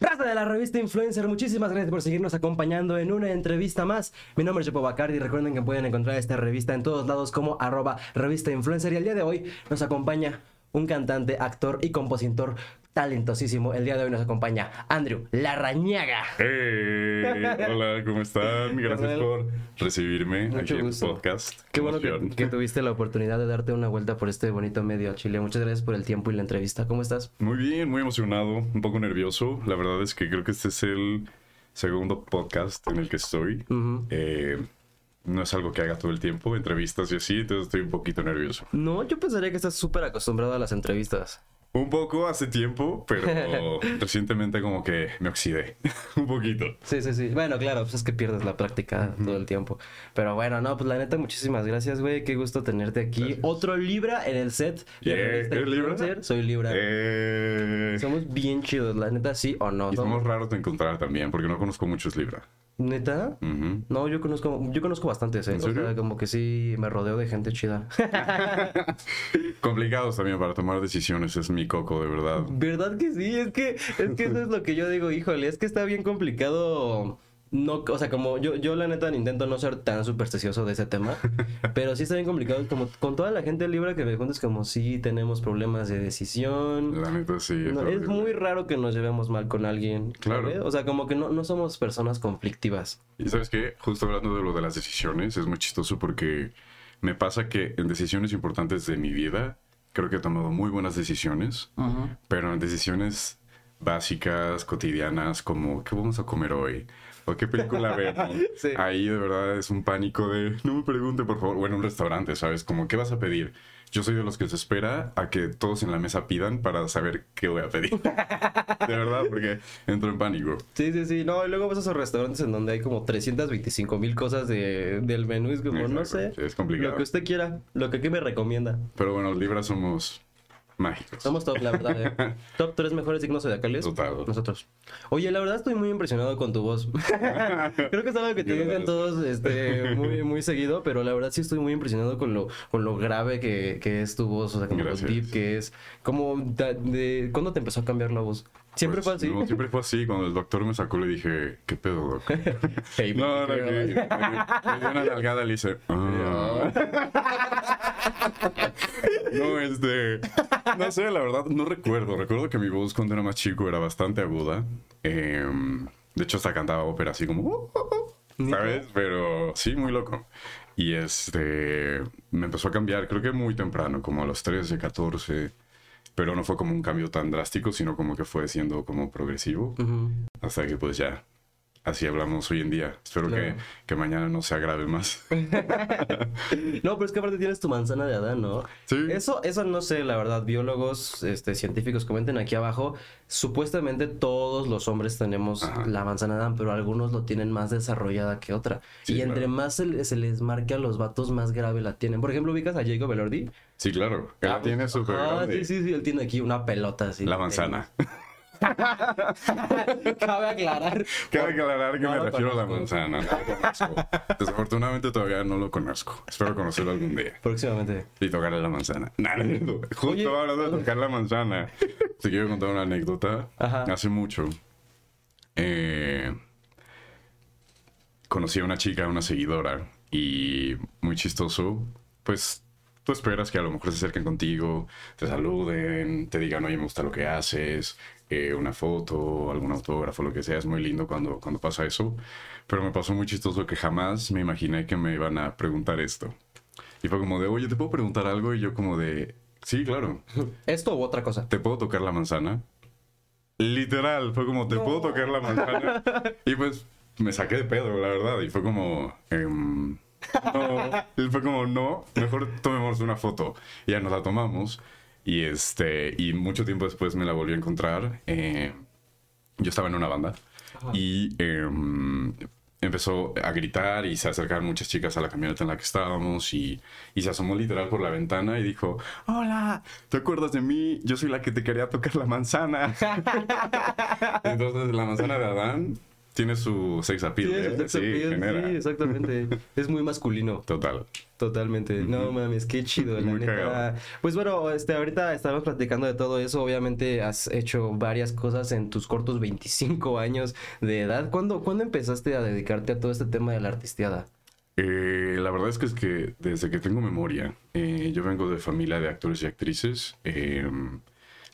Raza de la revista Influencer, muchísimas gracias por seguirnos acompañando en una entrevista más. Mi nombre es Jopo Bacardi. Recuerden que pueden encontrar esta revista en todos lados como arroba revista. Y el día de hoy nos acompaña un cantante, actor y compositor talentosísimo. El día de hoy nos acompaña Andrew Larrañaga. Hey, hola, ¿cómo están? Gracias por recibirme Mucho aquí gusto. en el podcast. Qué bueno que, que tuviste la oportunidad de darte una vuelta por este bonito medio Chile. Muchas gracias por el tiempo y la entrevista. ¿Cómo estás? Muy bien, muy emocionado, un poco nervioso. La verdad es que creo que este es el segundo podcast en el que estoy. Eh, no es algo que haga todo el tiempo, entrevistas y así, entonces estoy un poquito nervioso. No, yo pensaría que estás súper acostumbrado a las entrevistas. Un poco hace tiempo, pero recientemente como que me oxidé. un poquito. Sí, sí, sí. Bueno, claro, pues es que pierdes la práctica todo el tiempo. Pero bueno, no, pues la neta, muchísimas gracias, güey. Qué gusto tenerte aquí. Gracias. Otro Libra en el set. Yeah, ¿eres Libra? Soy Libra. Eh, Somos bien chidos, la neta, sí o no. y somos raros de encontrar también, porque no conozco muchos Libra. ¿Neta? No, yo conozco, yo conozco bastantes, ¿eh? ¿En O sea, serio? como que sí me rodeo de gente chida. Complicados también para tomar decisiones, es mi coco, de verdad. ¿Verdad que sí? Es que, es que eso es lo que yo digo, híjole, es que está bien complicado. No, o sea, como yo, yo la neta intento no ser tan supersticioso de ese tema, pero sí está bien complicado. Como con toda la gente libre que me juntas, como sí tenemos problemas de decisión. La neta sí. No, es horrible. muy raro que nos llevemos mal con alguien. Claro. ¿sabes? O sea, como que no, no somos personas conflictivas. Y sabes qué, justo hablando de lo de las decisiones, es muy chistoso porque me pasa que en decisiones importantes de mi vida, creo que he tomado muy buenas decisiones, pero en decisiones básicas, cotidianas, como ¿qué vamos a comer hoy? ¿O qué película ver? no? Sí. Ahí de verdad es un pánico de no me pregunte por favor. Bueno, un restaurante, ¿sabes? Como ¿qué vas a pedir? Yo soy de los que se espera a que todos en la mesa pidan para saber qué voy a pedir. De verdad, porque entro en pánico. Sí, sí, sí. No, y luego vas a esos restaurantes en donde hay como 325 mil cosas de, del menú. Es como, no sé. Es complicado. Lo que usted quiera, lo que aquí me recomienda. Pero bueno, los libras somos mágicos. Somos top, la verdad. ¿eh? top tres mejores signos zodiacales. Total. Nosotros. Oye, la verdad estoy muy impresionado con tu voz. Creo que es algo que te dicen todos este, muy, muy seguido, pero la verdad sí estoy muy impresionado con lo, con lo grave que, que es tu voz, o sea, como lo deep que es. Como de, de- ¿Cuándo te empezó a cambiar la voz? ¿Siempre Pues, fue así? No, siempre fue así. Cuando el doctor me sacó, le dije, ¿qué pedo, doc? Hey, No, no, que me, me dio una nalgada y le hice, "Ah". No, este. No sé, la verdad, no recuerdo. Recuerdo que mi voz cuando era más chico era bastante aguda. Em, de hecho, hasta cantaba ópera así como. ¿Sabes? Pero sí, muy loco. Y este. Me empezó a cambiar, creo que muy temprano, como a los 13, 14. Pero no fue como un cambio tan drástico, sino como que fue siendo como progresivo. Hasta que pues ya. Así hablamos hoy en día. Espero Claro. que, que mañana no se agrave más. No, pero es que aparte tienes tu manzana de Adán, ¿no? Sí. Eso, eso no sé, la verdad. Biólogos, este, científicos, comenten aquí abajo. Supuestamente todos los hombres tenemos Ajá. la manzana de Adán, pero algunos lo tienen más desarrollada que otra. Sí, y entre claro. más se, le- se les marque a los vatos, más grave la tienen. Por ejemplo, ubicas a Jacob Elordi. Sí, claro. Él la tiene súper Ah, sí, sí, sí. Él tiene aquí una pelota así. La manzana. Cabe aclarar. Cabe aclarar que No me refiero a la manzana. no lo conozco. Desafortunadamente todavía no lo conozco. Espero conocerlo algún día. Próximamente. Y tocarle la manzana. Nada, Justo Oye. hablando de tocar la manzana. Te quiero contar una anécdota. Ajá. Hace mucho. eh, conocí a una chica, una seguidora. Y muy chistoso. Pues tú esperas que a lo mejor se acerquen contigo, te saluden, te digan, oye, me gusta lo que haces, eh, una foto, algún autógrafo, lo que sea. Es muy lindo cuando, cuando pasa eso. Pero me pasó muy chistoso que jamás me imaginé que me iban a preguntar esto. Y fue como de, oye, ¿te puedo preguntar algo? Y yo como de, sí, claro. ¿Esto u otra cosa? ¿Te puedo tocar la manzana? Literal, fue como, ¿te puedo tocar la manzana? Y pues me saqué de pedo, la verdad. Y fue como, em, no. Y fue como, no, mejor tomemos una foto. Y ya nos la tomamos. Y este, y mucho tiempo después me la volví a encontrar. eh, yo estaba en una banda. Y em, empezó a gritar y se acercaron muchas chicas a la camioneta en la que estábamos y, y se asomó literal por la ventana y dijo, hola, ¿te acuerdas de mí? Yo soy la que te quería tocar la manzana. Entonces la manzana de Adán tiene su sex appeal. Sí, ¿eh? es sex Sí, appeal, genera. sí, exactamente. es muy masculino. Total. Totalmente. No mames, qué chido, la Muy neta. cagado. Pues bueno, este, ahorita estamos platicando de todo eso. Obviamente has hecho varias cosas en tus cortos 25 años de edad. ¿Cuándo, ¿cuándo empezaste a dedicarte a todo este tema de la artisteada? Eh, la verdad es que es que desde que tengo memoria, eh, yo vengo de familia de actores y actrices. eh,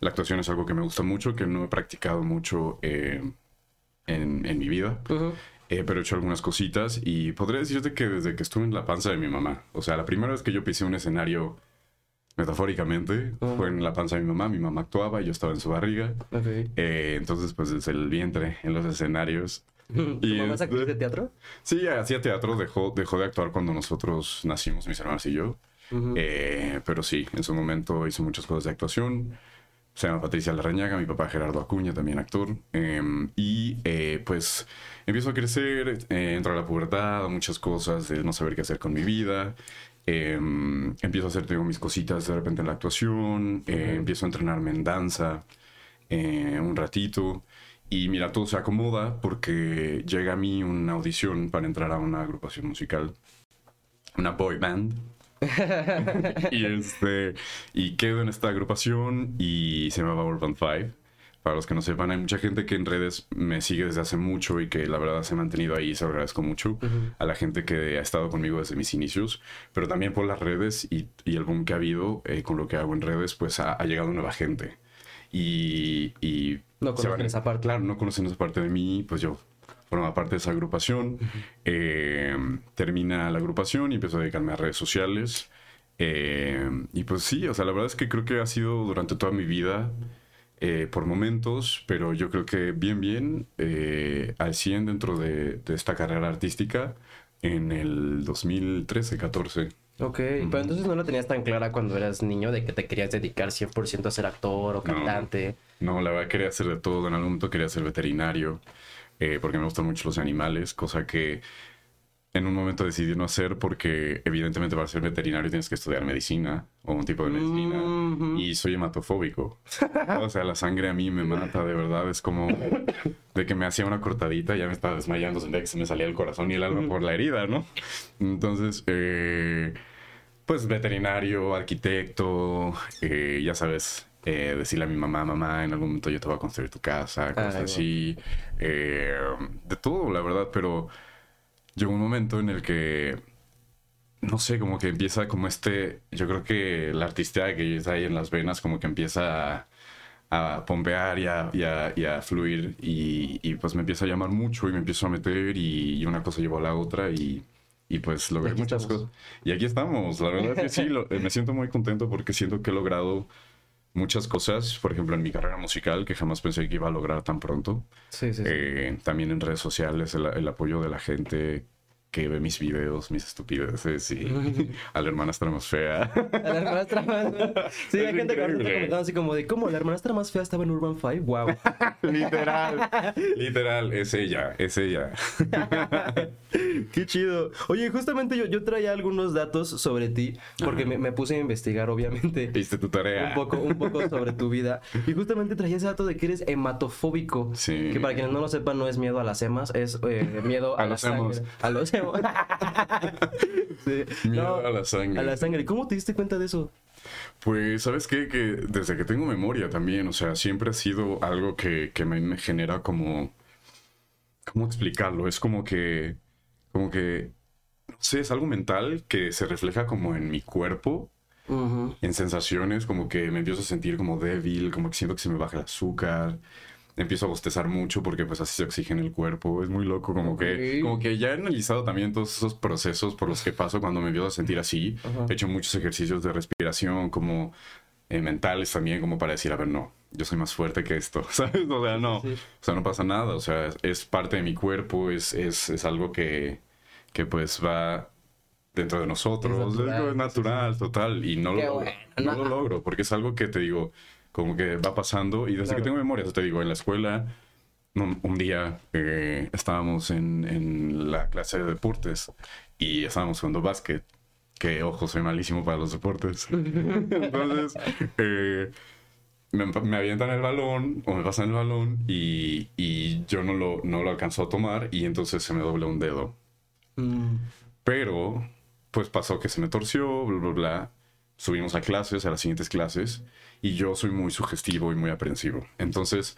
la actuación es algo que me gusta mucho, que no he practicado mucho eh, en, en mi vida. Eh, pero he hecho algunas cositas y podría decirte que desde que estuve en la panza de mi mamá, o sea, la primera vez que yo pisé un escenario, metafóricamente, fue en la panza de mi mamá, mi mamá actuaba y yo estaba en su barriga. Eh, entonces, pues desde el vientre, en los escenarios. ¿Tu Y mamá es de teatro? Sí, hacía teatro, dejó, dejó de actuar cuando nosotros nacimos, mis hermanos y yo. Eh, pero sí, en su momento hizo muchas cosas de actuación. Se llama Patricia Larrañaga, mi papá Gerardo Acuña, también actor. Eh, y eh, pues empiezo a crecer, eh, entro a la pubertad, muchas cosas de no saber qué hacer con mi vida. Eh, empiezo a hacer tengo mis cositas de repente en la actuación, eh, empiezo a entrenarme en danza eh, un ratito. Y mira, todo se acomoda porque llega a mí una audición para entrar a una agrupación musical, una boy band. y este y quedo en esta agrupación y se llamaba Urban Five. Para los que no sepan, hay mucha gente que en redes me sigue desde hace mucho y que la verdad se ha mantenido ahí y se lo agradezco mucho a la gente que ha estado conmigo desde mis inicios, pero también por las redes y, y el boom que ha habido eh, con lo que hago en redes, pues ha, ha llegado nueva gente. Y, y No conocen van- esa parte. Claro, no conocen esa parte de mí, pues yo forma parte de esa agrupación. Eh, termina la agrupación y empiezo a dedicarme a redes sociales. Eh, y pues sí, o sea, la verdad es que creo que ha sido durante toda mi vida, eh, por momentos, pero yo creo que bien, bien, eh, al 100 dentro de, de esta carrera artística en el 2013-14. Ok, pero entonces no la tenías tan clara cuando eras niño de que te querías dedicar 100% a ser actor o cantante. No, la verdad quería hacer de todo. En algún momento quería ser veterinario, eh, porque me gustan mucho los animales, cosa que en un momento decidí no hacer porque evidentemente para ser veterinario tienes que estudiar medicina o un tipo de medicina. Mhm. Y soy hematofóbico. o sea, la sangre a mí me mata, de verdad. Es como de que me hacía una cortadita, ya me estaba desmayando, sentía que se me salía el corazón y el alma por la herida, ¿no? Entonces, eh, pues veterinario, arquitecto, eh, ya sabes, eh, decirle a mi mamá, mamá, en algún momento yo te voy a construir tu casa, cosas Ay, así. eh, de todo, la verdad, pero llegó un momento en el que no sé, como que empieza como este, yo creo que la artistía que está ahí en las venas como que empieza a, a pompear y a, y a- y a fluir y, y, pues me empieza a llamar mucho y me empiezo a meter y, y una cosa llevó a la otra y, y pues logré muchas estamos. cosas. Y aquí estamos, la verdad es que sí, lo- me siento muy contento porque siento que he logrado muchas cosas, por ejemplo en mi carrera musical que jamás pensé que iba a lograr tan pronto. Sí, sí, sí. Eh, también en redes sociales el, el apoyo de la gente que ve mis videos, mis estupideces y a la hermanastra más fea. A la hermanastra más Sí, hay gente comentando así como de ¿Cómo? ¿La hermanastra más fea estaba en Urban Five? Wow. literal, literal, es ella, es ella. Qué chido. Oye, justamente yo, yo traía algunos datos sobre ti, porque me, me puse a investigar, obviamente. Hiciste tu tarea. Un poco, un poco sobre tu vida. Y justamente traía ese dato de que eres hematofóbico. Sí. Que para quienes no lo sepan, no es miedo a las hemas, es eh, miedo a, A la los sangre. hemos. A los hemos. Sí. Miedo No, a la sangre. A la sangre. ¿Cómo te diste cuenta de eso? Pues, ¿sabes qué? Que desde que tengo memoria también, o sea, siempre ha sido algo que, que me, me genera como... ¿Cómo explicarlo? Es como que... Como que... No sé, es algo mental que se refleja como en mi cuerpo, en sensaciones, como que me empiezo a sentir como débil, como que siento que se me baja el azúcar. Empiezo a bostezar mucho porque pues así se oxigena el cuerpo. Es muy loco, como que... Como que ya he analizado también todos esos procesos por los que paso cuando me empiezo a sentir así. He hecho muchos ejercicios de respiración como eh, mentales también, como para decir, a ver, no, yo soy más fuerte que esto, ¿sabes? O sea, no, sí. o sea, no pasa nada, o sea, es, parte de mi cuerpo, es, es, es algo que, que pues va dentro de nosotros, Es natural, total, y no lo, Qué bueno, no no. lo logro, porque es algo que te digo, como que va pasando, y desde Claro. que tengo memoria, te digo, en la escuela, un, un día eh, estábamos en, en la clase de deportes y estábamos jugando básquet. Que, ojo, soy malísimo para los deportes. Entonces, eh, me, me avientan el balón o me pasan el balón y, y yo no lo, no lo alcanzo a tomar y entonces se me doble un dedo. Mm, Pero, pues pasó que se me torció, bla, bla, bla. Subimos a clases, a las siguientes clases, y yo soy muy sugestivo y muy aprensivo. Entonces,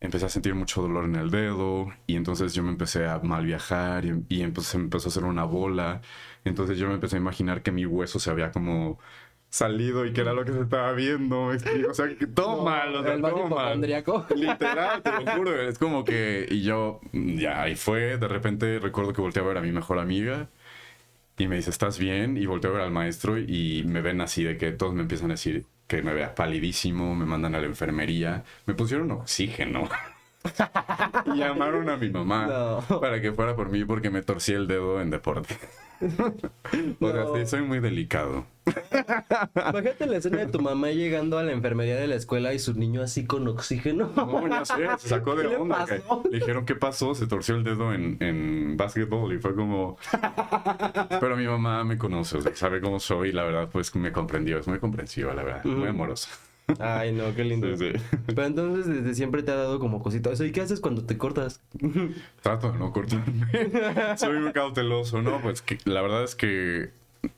empecé a sentir mucho dolor en el dedo, y entonces yo me empecé a mal viajar, y, y empecé, empezó a hacer una bola. Entonces yo me empecé a imaginar que mi hueso se había como salido y que era lo que se estaba viendo. O sea, que todo no, mal, o sea, el todo mal. Literal, te lo juro. Es como que. Y yo, ya, ahí fue. De repente recuerdo que volteé a ver a mi mejor amiga y me dice, ¿estás bien? Y volteo a ver al maestro y me ven así de que todos me empiezan a decir que me vea palidísimo, me mandan a la enfermería, me pusieron oxígeno. llamaron a mi mamá No. para que fuera por mí porque me torcí el dedo en deporte. o sea, No. sí, soy muy delicado. Imagínate la escena de tu mamá llegando a la enfermería de la escuela y su niño así con oxígeno. No, ya sé, se sacó de ¿Qué le onda. Le dijeron, ¿qué pasó? Se torció el dedo en, en básquetbol y fue como... Pero mi mamá me conoce, o sea, sabe cómo soy y la verdad, pues me comprendió. Es muy comprensiva, la verdad. Muy amorosa. Ay, no, qué lindo. Sí, sí. Pero entonces desde siempre te ha dado como cosita. O sea, ¿y qué haces cuando te cortas? Trato de no cortarme. soy muy cauteloso, ¿no? Pues que la verdad es que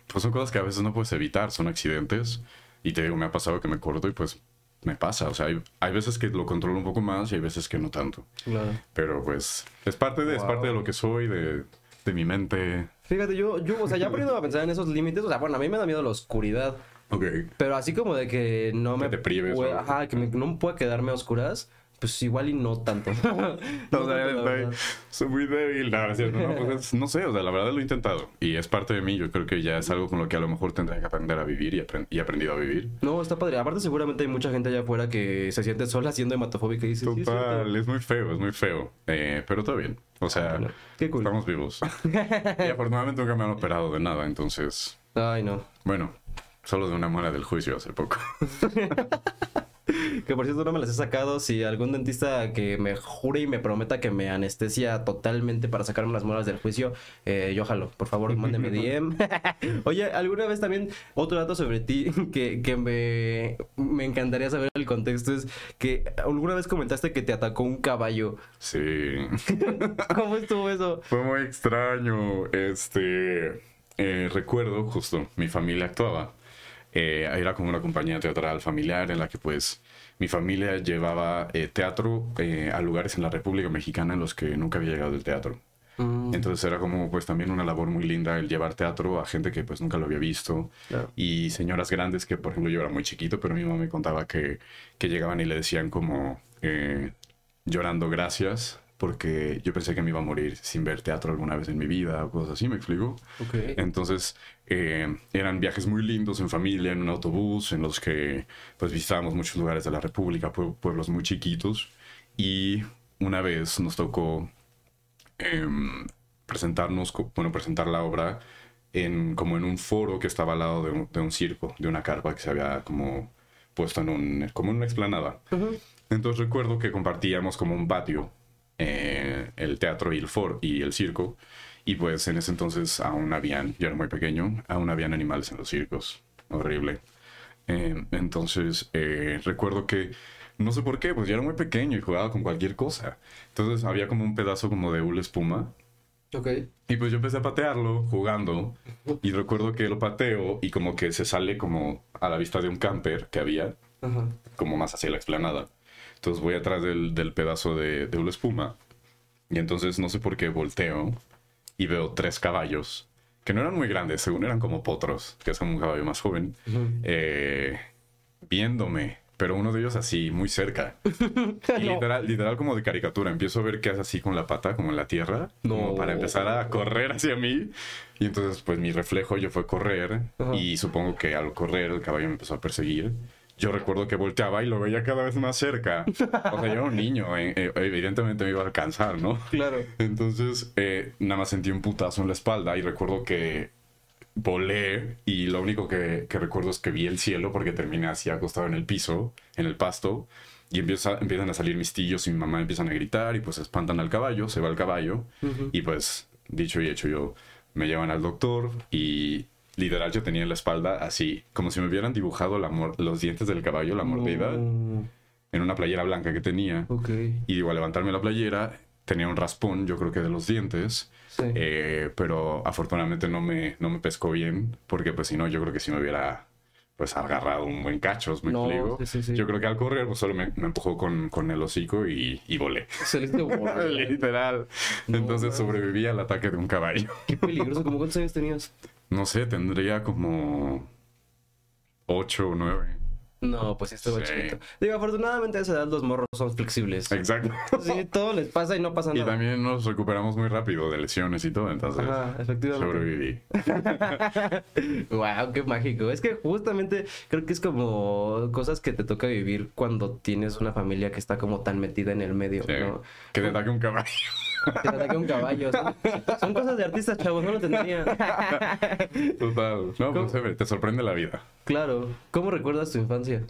pues son cosas que a veces no puedes evitar, son accidentes. Y te digo, me ha pasado que me corto y pues me pasa. O sea, hay, hay veces que lo controlo un poco más y hay veces que no tanto. Claro. Pero pues es parte de, es parte de lo que soy, de, de mi mente. Fíjate, yo, yo, o sea, ya aprendiendo a pensar en esos límites, o sea, bueno, a mí me da miedo la oscuridad. Ok. Pero así como de que no me. te prives, pue- ¿no? Ajá, que me- no pueda quedarme a oscuras, pues igual y no tanto. no O sea, estoy- soy muy débil. No, es cierto, no, pues es- no sé, o sea, la verdad lo he intentado. Y es parte de mí. Yo creo que ya es algo con lo que a lo mejor tendré que aprender a vivir y, apren- y aprendido a vivir. No, está padre. Aparte, seguramente hay mucha gente allá afuera que se siente sola siendo hematofóbica y dice, sí, es. Total, es muy feo, es muy feo. Eh, pero todo bien. O sea, Bueno, qué cool. estamos vivos. y afortunadamente nunca me han operado de nada. Entonces, Ay, no. bueno, solo de una muela del juicio hace poco. Que por cierto no me las he sacado. Si algún dentista que me jure y me prometa que me anestesia totalmente para sacarme las muelas del juicio, eh, yo jalo. Por favor, mándeme DM. Oye, alguna vez también otro dato sobre ti que, que me, me encantaría saber el contexto es que alguna vez comentaste que te atacó un caballo. Sí. ¿Cómo estuvo eso? Fue muy extraño. Este. eh, recuerdo, justo, mi familia actuaba. Eh, era como una compañía teatral familiar en la que, pues, mi familia llevaba eh, teatro eh, a lugares en la República Mexicana en los que nunca había llegado el teatro. Mm, Entonces era como, pues, también una labor muy linda el llevar teatro a gente que, pues, nunca lo había visto. Claro. Y señoras grandes que, por ejemplo, yo era muy chiquito, pero mi mamá me contaba que, que llegaban y le decían como eh, llorando gracias porque yo pensé que me iba a morir sin ver teatro alguna vez en mi vida o cosas así, ¿me explico? ok. Entonces eh, eran viajes muy lindos en familia, en un autobús, en los que pues visitábamos muchos lugares de la República, pue- pueblos muy chiquitos. Y una vez nos tocó em, presentarnos, bueno, presentar la obra en, como en un foro que estaba al lado de un, de un circo, de una carpa que se había como puesto en un, como en una explanada. Ujú. Entonces recuerdo que compartíamos como un patio, eh, el teatro y el foro y el circo. Y pues en ese entonces aún habían, yo era muy pequeño, aún habían animales en los circos. Horrible. Eh, entonces eh, recuerdo que, no sé por qué, pues yo era muy pequeño y jugaba con cualquier cosa. Entonces había como un pedazo como de hula espuma. Ok. Y pues yo empecé a patearlo jugando. Y recuerdo que lo pateo y como que se sale como a la vista de un camper que había Ajá. como más hacia la explanada. Entonces voy atrás del, del pedazo de, de una espuma y entonces no sé por qué volteo y veo tres caballos que no eran muy grandes, según eran como potros, que es un caballo más joven, eh, viéndome, pero uno de ellos así, muy cerca. Y literal, literal como de caricatura. Empiezo a ver que hace así con la pata, como en la tierra, como No. para empezar a correr hacia mí. Y entonces, pues mi reflejo yo fue correr. Y supongo que al correr el caballo me empezó a perseguir. Yo recuerdo que volteaba y lo veía cada vez más cerca. O sea, yo era un niño, eh, eh, evidentemente me iba a alcanzar, ¿no? Claro. Entonces, eh, nada más sentí un putazo en la espalda y recuerdo que volé y lo único que, que recuerdo es que vi el cielo porque terminé así acostado en el piso, en el pasto, y empieza, empiezan a salir mis tíos y mi mamá empiezan a gritar y pues espantan al caballo, se va el caballo y pues dicho y hecho yo me llevan al doctor y literal yo tenía en la espalda así, como si me hubieran dibujado la los dientes del caballo, la mordida, No. en una playera blanca que tenía. Ok. Y digo, al levantarme la playera, tenía un raspón, yo creo que de los dientes. Sí. Eh, pero afortunadamente no me, no me pescó bien, porque pues si no, yo creo que si me hubiera pues agarrado un buen cachos, me No, explico. sí, sí, sí. Yo creo que al correr pues solo me, me empujó con, con el hocico y, y volé. Literal. No, Entonces man. sobreviví al ataque de un caballo. Qué peligroso. ¿Cómo cuántos años tenías? No sé, tendría como 8 o 9. No, pues estuvo Sí. chiquito. Digo, afortunadamente a esa edad los morros son flexibles. Exacto. Sí, todo les pasa y no pasa Y nada. también nos recuperamos muy rápido de lesiones y todo, entonces Ajá, efectivamente. sobreviví. wow, qué mágico. Es que justamente creo que es como cosas que te toca vivir cuando tienes una familia que está como tan metida en el medio, Sí. ¿no? Que te ataque un caballo. Que te ataque un caballo. Son, son cosas de artistas, chavos, no lo tendría. Total. No, ¿Cómo? pues se ve, te sorprende la vida. Claro. ¿Cómo recuerdas tu infancia?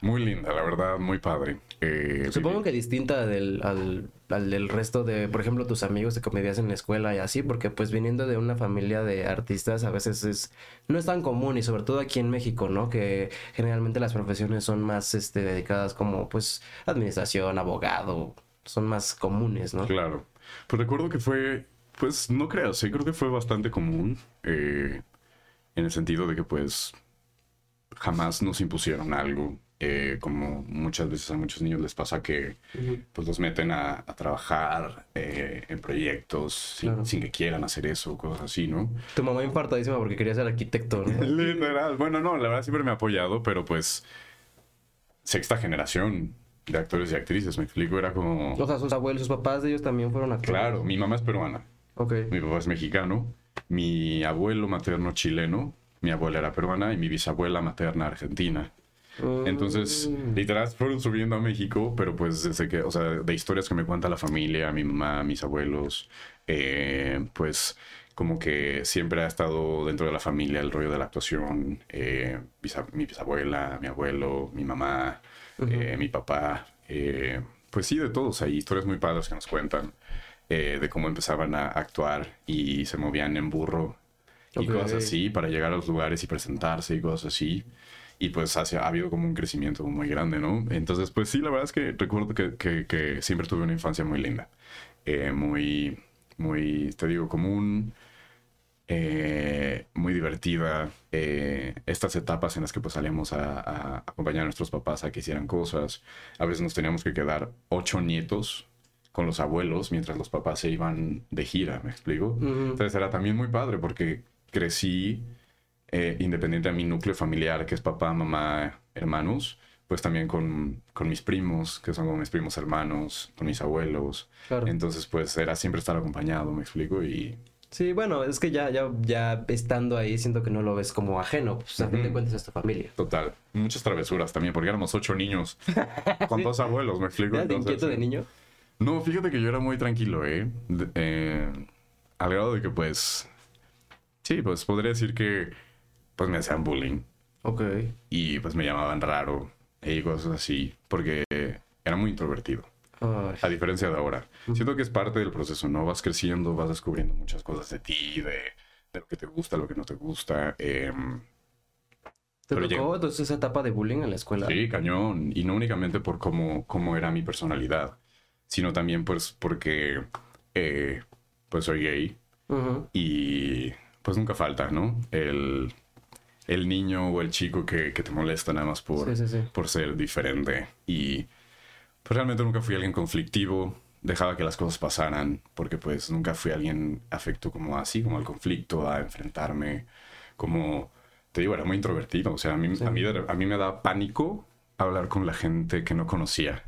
Muy linda, la verdad, muy padre. Eh, Supongo que distinta del, al, al del resto de, por ejemplo, tus amigos de comedias en la escuela y así, porque pues viniendo de una familia de artistas a veces es, no es tan común y sobre todo aquí en México, ¿no? Que generalmente las profesiones son más este, dedicadas como pues administración, abogado, son más comunes, ¿no? Claro. Pues recuerdo que fue, pues no creo, sí, creo que fue bastante común. eh, en el sentido de que pues jamás nos impusieron algo. eh, como muchas veces a muchos niños les pasa que pues los meten a, a trabajar eh, en proyectos sin que quieran hacer eso, cosas así, ¿no? Tu mamá infartadísima porque quería ser arquitecto, ¿no? Literal. Bueno, no, la verdad siempre me ha apoyado, pero pues sexta generación de actores y actrices, me explico, era como... O sea, sus abuelos, sus papás de ellos también fueron actores. Claro, mi mamá es peruana, Ok. mi papá es mexicano, mi abuelo materno chileno, mi abuela era peruana y mi bisabuela materna argentina. Entonces, Mm. literal, fueron subiendo a México, pero pues desde que, o sea, de historias que me cuenta la familia, mi mamá, mis abuelos, eh, pues como que siempre ha estado dentro de la familia el rollo de la actuación, eh, mi bisabuela, mi abuelo, mi mamá, eh, mi papá, eh, pues sí, de todos, hay historias muy padres que nos cuentan eh, de cómo empezaban a actuar y se movían en burro y cosas así para llegar a los lugares y presentarse y cosas así. Y pues hacia- ha habido como un crecimiento muy grande, ¿no? Entonces, pues sí, la verdad es que recuerdo que, que- que siempre tuve una infancia muy linda. Eh, muy, muy, te digo, común, eh, muy divertida. Eh, estas etapas en las que pues salíamos a, a acompañar a nuestros papás a que hicieran cosas. A veces nos teníamos que quedar ocho nietos con los abuelos mientras los papás se iban de gira, ¿me explico? Ujú. Entonces era también muy padre porque crecí eh, independiente de mi núcleo familiar, que es papá, mamá, hermanos, pues también con, con mis primos, que son como mis primos hermanos, con mis abuelos. Claro. Entonces, pues era siempre estar acompañado, me explico, y Sí, bueno, es que ya, ya, ya estando ahí siento que no lo ves como ajeno. Pues a fin de cuentas es tu familia. total, muchas travesuras también, porque éramos ocho niños con dos abuelos, me explico. ¿Eras de Entonces, inquieto de niño? No, fíjate que yo era muy tranquilo, ¿eh? De- eh, al grado de que, pues, sí, pues podría decir que, pues me hacían bullying. Ok. y pues me llamaban raro y cosas así, porque era muy introvertido, Ay. a diferencia de ahora. Siento que es parte del proceso, ¿no? Vas creciendo, vas descubriendo muchas cosas de ti, de, de lo que te gusta, lo que no te gusta. em, ¿Te tocó entonces esa etapa de bullying en la escuela? sí, cañón, y no únicamente por cómo, cómo era mi personalidad, sino también pues porque eh, pues soy gay y pues nunca falta, ¿no? El, el niño o el chico que, que te molesta nada más por, Sí, sí, sí. por ser diferente. Y pues realmente nunca fui alguien conflictivo, dejaba que las cosas pasaran, porque pues nunca fui alguien afecto como así, como al conflicto, a enfrentarme, como, te digo, era muy introvertido. O sea, a mí, Sí. a mí, a mí me da pánico hablar con la gente que no conocía.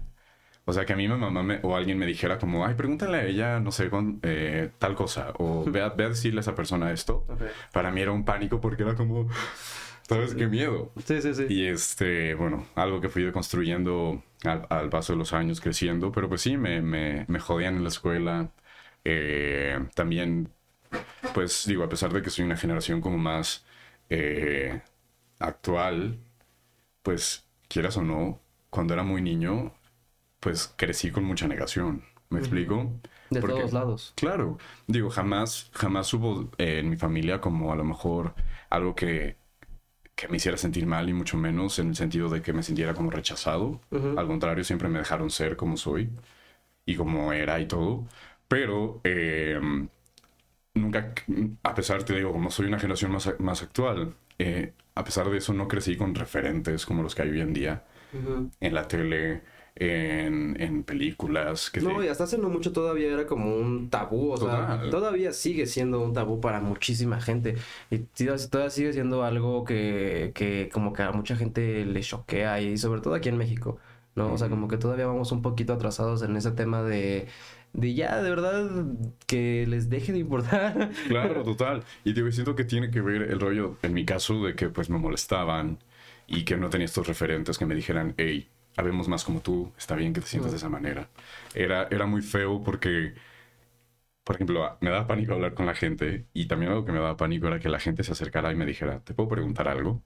O sea, que a mí mi mamá me- o alguien me dijera como, ay, pregúntale a ella, no sé, con, eh, tal cosa, o ve a, ve a decirle a esa persona esto. Ok. Para mí era un pánico porque era como, ¿sabes qué miedo? Sí, sí, sí. Y este, bueno, algo que fui construyendo al, al paso de los años creciendo, pero pues sí, me, me, me jodían en la escuela. Eh, también, pues digo, a pesar de que soy una generación como más eh, actual, pues quieras o no, cuando era muy niño, pues crecí con mucha negación. ¿Me explico? De Porque- todos lados. Claro, digo, jamás, jamás hubo eh, en mi familia como a lo mejor algo que, que me hiciera sentir mal y mucho menos en el sentido de que me sintiera como rechazado. Al contrario, siempre me dejaron ser como soy y como era y todo. Pero eh, nunca, a pesar, te digo, como soy una generación más, más actual, eh, a pesar de eso no crecí con referentes como los que hay hoy en día en la tele, en, en películas. Que No, te- y hasta hace no mucho todavía era como un tabú, o sea, todavía sigue siendo un tabú para muchísima gente. Y todavía sigue siendo algo que, que como que a mucha gente le choquea, y sobre todo aquí en México, ¿no? O sea, como que todavía vamos un poquito atrasados en ese tema de, de ya, de verdad, que les deje de importar. Claro, total. Y digo, siento que tiene que ver el rollo, en mi caso, de que pues me molestaban y que no tenía estos referentes que me dijeran, hey, habemos más como tú, está bien que te sientas de esa manera. Era, era muy feo porque, por ejemplo, me daba pánico hablar con la gente y también algo que me daba pánico era que la gente se acercara y me dijera, ¿te puedo preguntar algo?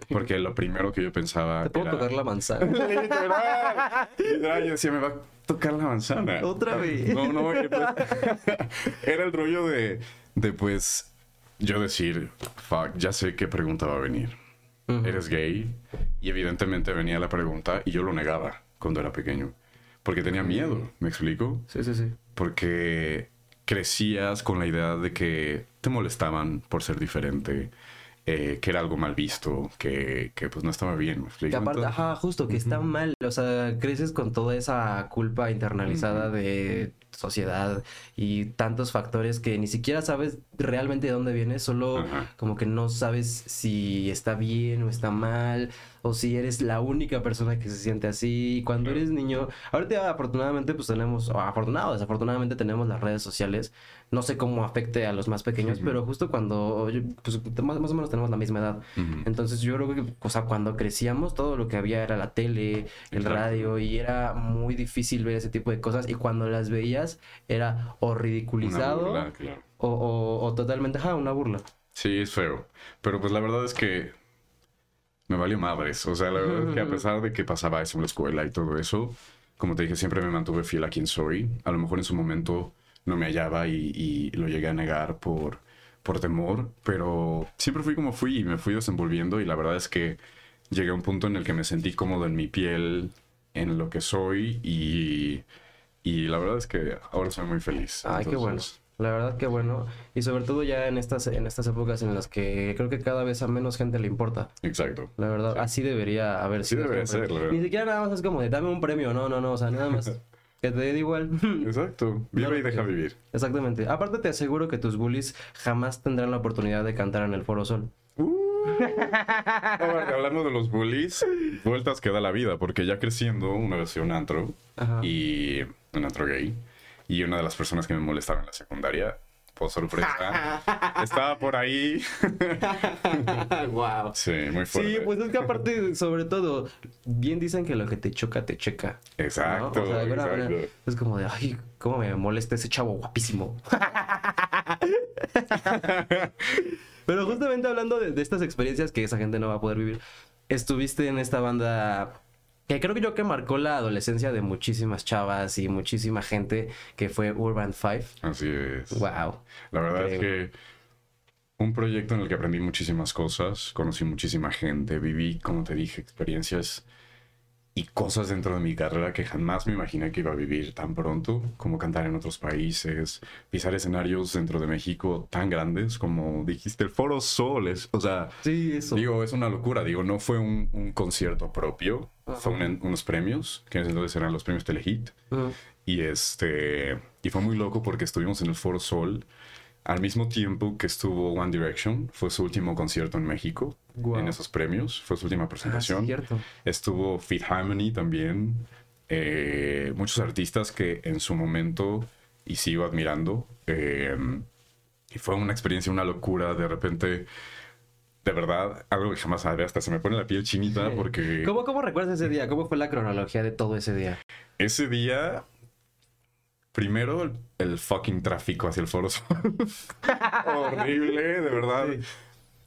Porque lo primero que yo pensaba Te puedo era... tocar la manzana. Literal, literal, yo decía, me va a tocar la manzana. Otra vez. No, no, oye, pues, era el rollo de, de, pues, yo decir, fuck, ya sé qué pregunta va a venir. ¿Eres gay? Y evidentemente venía la pregunta y yo lo negaba cuando era pequeño. Porque tenía miedo, ¿me explico? Sí, sí, sí. Porque crecías con la idea de que te molestaban por ser diferente, eh, que era algo mal visto, que, que pues no estaba bien, ¿me? Que aparte, ajá, justo, que está mal, o sea, creces con toda esa culpa internalizada de sociedad y tantos factores que ni siquiera sabes realmente de dónde viene, solo Ajá. como que no sabes si está bien o está mal, o si eres la única persona que se siente así. Y Cuando eres niño, ahorita afortunadamente pues tenemos, o afortunado, desafortunadamente tenemos las redes sociales, no sé cómo afecte a los más pequeños, pero justo cuando, pues más, más o menos tenemos la misma edad. Entonces yo creo que, o sea, cuando crecíamos todo lo que había era la tele, el Exacto. radio y era muy difícil ver ese tipo de cosas y cuando las veías era o ridiculizado burla, claro. o, o- o totalmente, ajá, una burla. Sí, es feo. Pero pues la verdad es que me valió madres. O sea, la verdad es que a pesar de que pasaba eso en la escuela y todo eso, como te dije, siempre me mantuve fiel a quien soy. A lo mejor en su momento no me hallaba y, y lo llegué a negar por, por temor, pero siempre fui como fui y me fui desenvolviendo y la verdad es que llegué a un punto en el que me sentí cómodo en mi piel, en lo que soy y, y la verdad es que ahora soy muy feliz. Ay, qué bueno. La verdad que bueno. Y sobre todo ya en estas, en estas épocas en las que creo que cada vez a menos gente le importa. Exacto. La verdad, así debería haber Así sido debería siempre. ser, la verdad. Ni siquiera nada más es como de dame un premio, no, no, no, o sea, nada más que te dé igual. Exacto. Vive y deja vivir. Exactamente. Aparte te aseguro que tus bullies jamás tendrán la oportunidad de cantar en el Foro Sol. Ahora, hablando de los bullies, vueltas que da la vida, porque ya creciendo, una vez fui a un antro, Ajá. y un antro gay, y una de las personas que me molestaban en la secundaria, por sorpresa, estaba por ahí. wow. Sí, muy fuerte. Sí, pues es que aparte, sobre todo, bien dicen que lo que te choca, te checa. ¿no? Exacto, O sea, es como de, ay, cómo me molesta ese chavo guapísimo. Pero justamente hablando de, de estas experiencias que esa gente no va a poder vivir, estuviste en esta banda que creo que yo que marcó la adolescencia de muchísimas chavas y muchísima gente, que fue Urban Five. Así es. Wow. La verdad es que un proyecto en el que aprendí muchísimas cosas, conocí muchísima gente, viví, como te dije, experiencias y cosas dentro de mi carrera que jamás me imaginé que iba a vivir tan pronto, como cantar en otros países, pisar escenarios dentro de México tan grandes como dijiste, el Foro Sol, es, o sea, Sí, eso. digo, es una locura, digo, no fue un, un concierto propio, fue un- unos premios, que entonces eran los premios Telehit, y este. Y fue muy loco porque estuvimos en el Foro Sol al mismo tiempo que estuvo One Direction. Fue su último concierto en México. En esos premios. Fue su última Ah, presentación. cierto. Estuvo Fit Harmony también. eh, muchos artistas que en su momento y sigo admirando. eh, y fue una experiencia, una locura. De repente, de verdad, algo que jamás haré. Hasta se me pone la piel chinita porque ¿Cómo, ¿Cómo recuerdas ese día? ¿Cómo fue la cronología de todo ese día? ese día, primero el, el fucking tráfico hacia el Foro. Horrible, de verdad. Sí.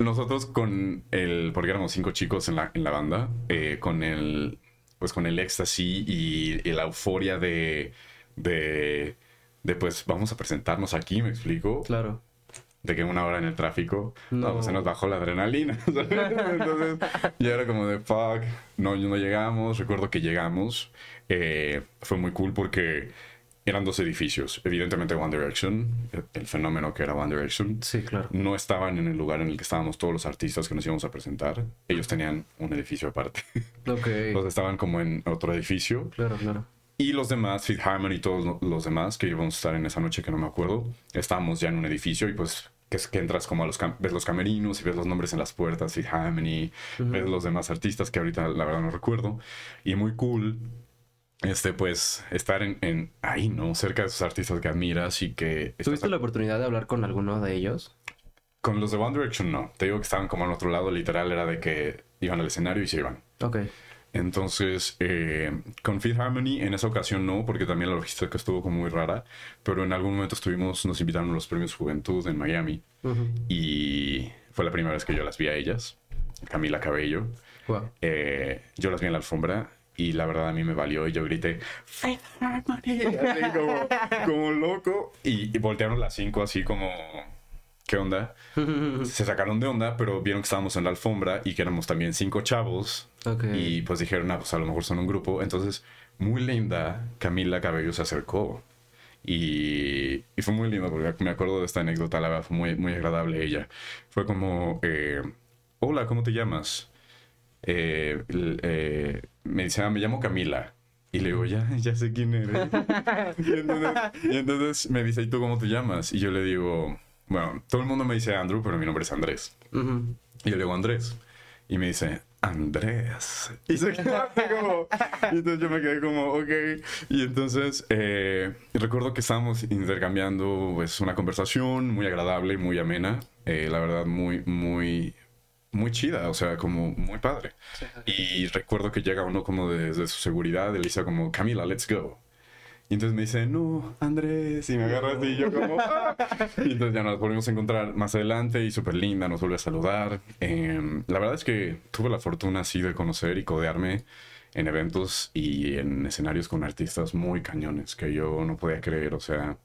Nosotros con el, porque éramos cinco chicos en la, en la banda, eh, con el, pues con el éxtasis y, y la euforia de, de, de pues vamos a presentarnos aquí, me explico. Claro. De que una hora en el tráfico, no, No. pues se nos bajó la adrenalina. ¿sabes? Entonces ya era como de fuck, no, no llegamos. Recuerdo que llegamos, eh, fue muy cool porque eran dos edificios. Evidentemente One Direction, el- el fenómeno que era One Direction, Sí, claro. no estaban en el lugar en el que estábamos todos los artistas que nos íbamos a presentar. Ellos tenían un edificio aparte. Ok. Los estaban como en otro edificio. Claro, claro. Y los demás, Fifth Harmony y todos lo- los demás que íbamos a estar en esa noche que no me acuerdo, estábamos ya en un edificio y pues que es que entras como a los ves los camerinos y ves los nombres en las puertas, Fifth Harmony, ves los demás artistas que ahorita la verdad no recuerdo. Y muy cool, este pues estar en, en ahí, ¿no? Cerca de esos artistas que admiras y que... ¿Tuviste la oportunidad de hablar con alguno de ellos? Con los de One Direction no. Te digo que estaban como al otro lado, literal era de que iban al escenario y se iban. Ok. Entonces, eh, con Fifth Harmony en esa ocasión no, porque también la logística estuvo como muy rara, pero en algún momento estuvimos, nos invitaron a los premios Juventud en Miami y fue la primera vez que yo las vi a ellas, Camila Cabello. Wow. Eh, yo las vi en la alfombra y la verdad a mí me valió y yo grité Harmony, así como, como loco y, y voltearon las cinco así como, ¿qué onda? Se sacaron de onda, pero vieron que estábamos en la alfombra y que éramos también cinco chavos Ok. y pues dijeron, ah, pues a lo mejor son un grupo. Entonces, muy linda, Camila Cabello se acercó. Y, y fue muy lindo porque me acuerdo de esta anécdota, la verdad, fue muy, muy agradable ella. Fue como, eh, hola, ¿cómo te llamas? Eh, eh, me dice, ah, me llamo Camila. Y le digo, ya, ya sé quién eres. y, entonces, y entonces me dice, ¿y tú cómo te llamas? Y yo le digo, bueno, todo el mundo me dice Andrew, pero mi nombre es Andrés. Y yo le digo, Andrés. Y me dice, Andrés. Y se como. Y entonces yo me quedé como, ok. Y entonces eh, recuerdo que estábamos intercambiando pues, una conversación muy agradable, muy amena. eh, la verdad, muy, muy, muy chida. O sea, como muy padre. Y recuerdo que llega uno como desde su seguridad. Y le dice como, Camila, let's go. Y entonces me dice, no, Andrés, y me agarra así, y yo como, "Ah". Y entonces ya nos volvimos a encontrar más adelante, y súper linda, nos vuelve a saludar. Em, la verdad es que tuve la fortuna así de conocer y codearme en eventos y en escenarios con artistas muy cañones, que yo no podía creer, o sea,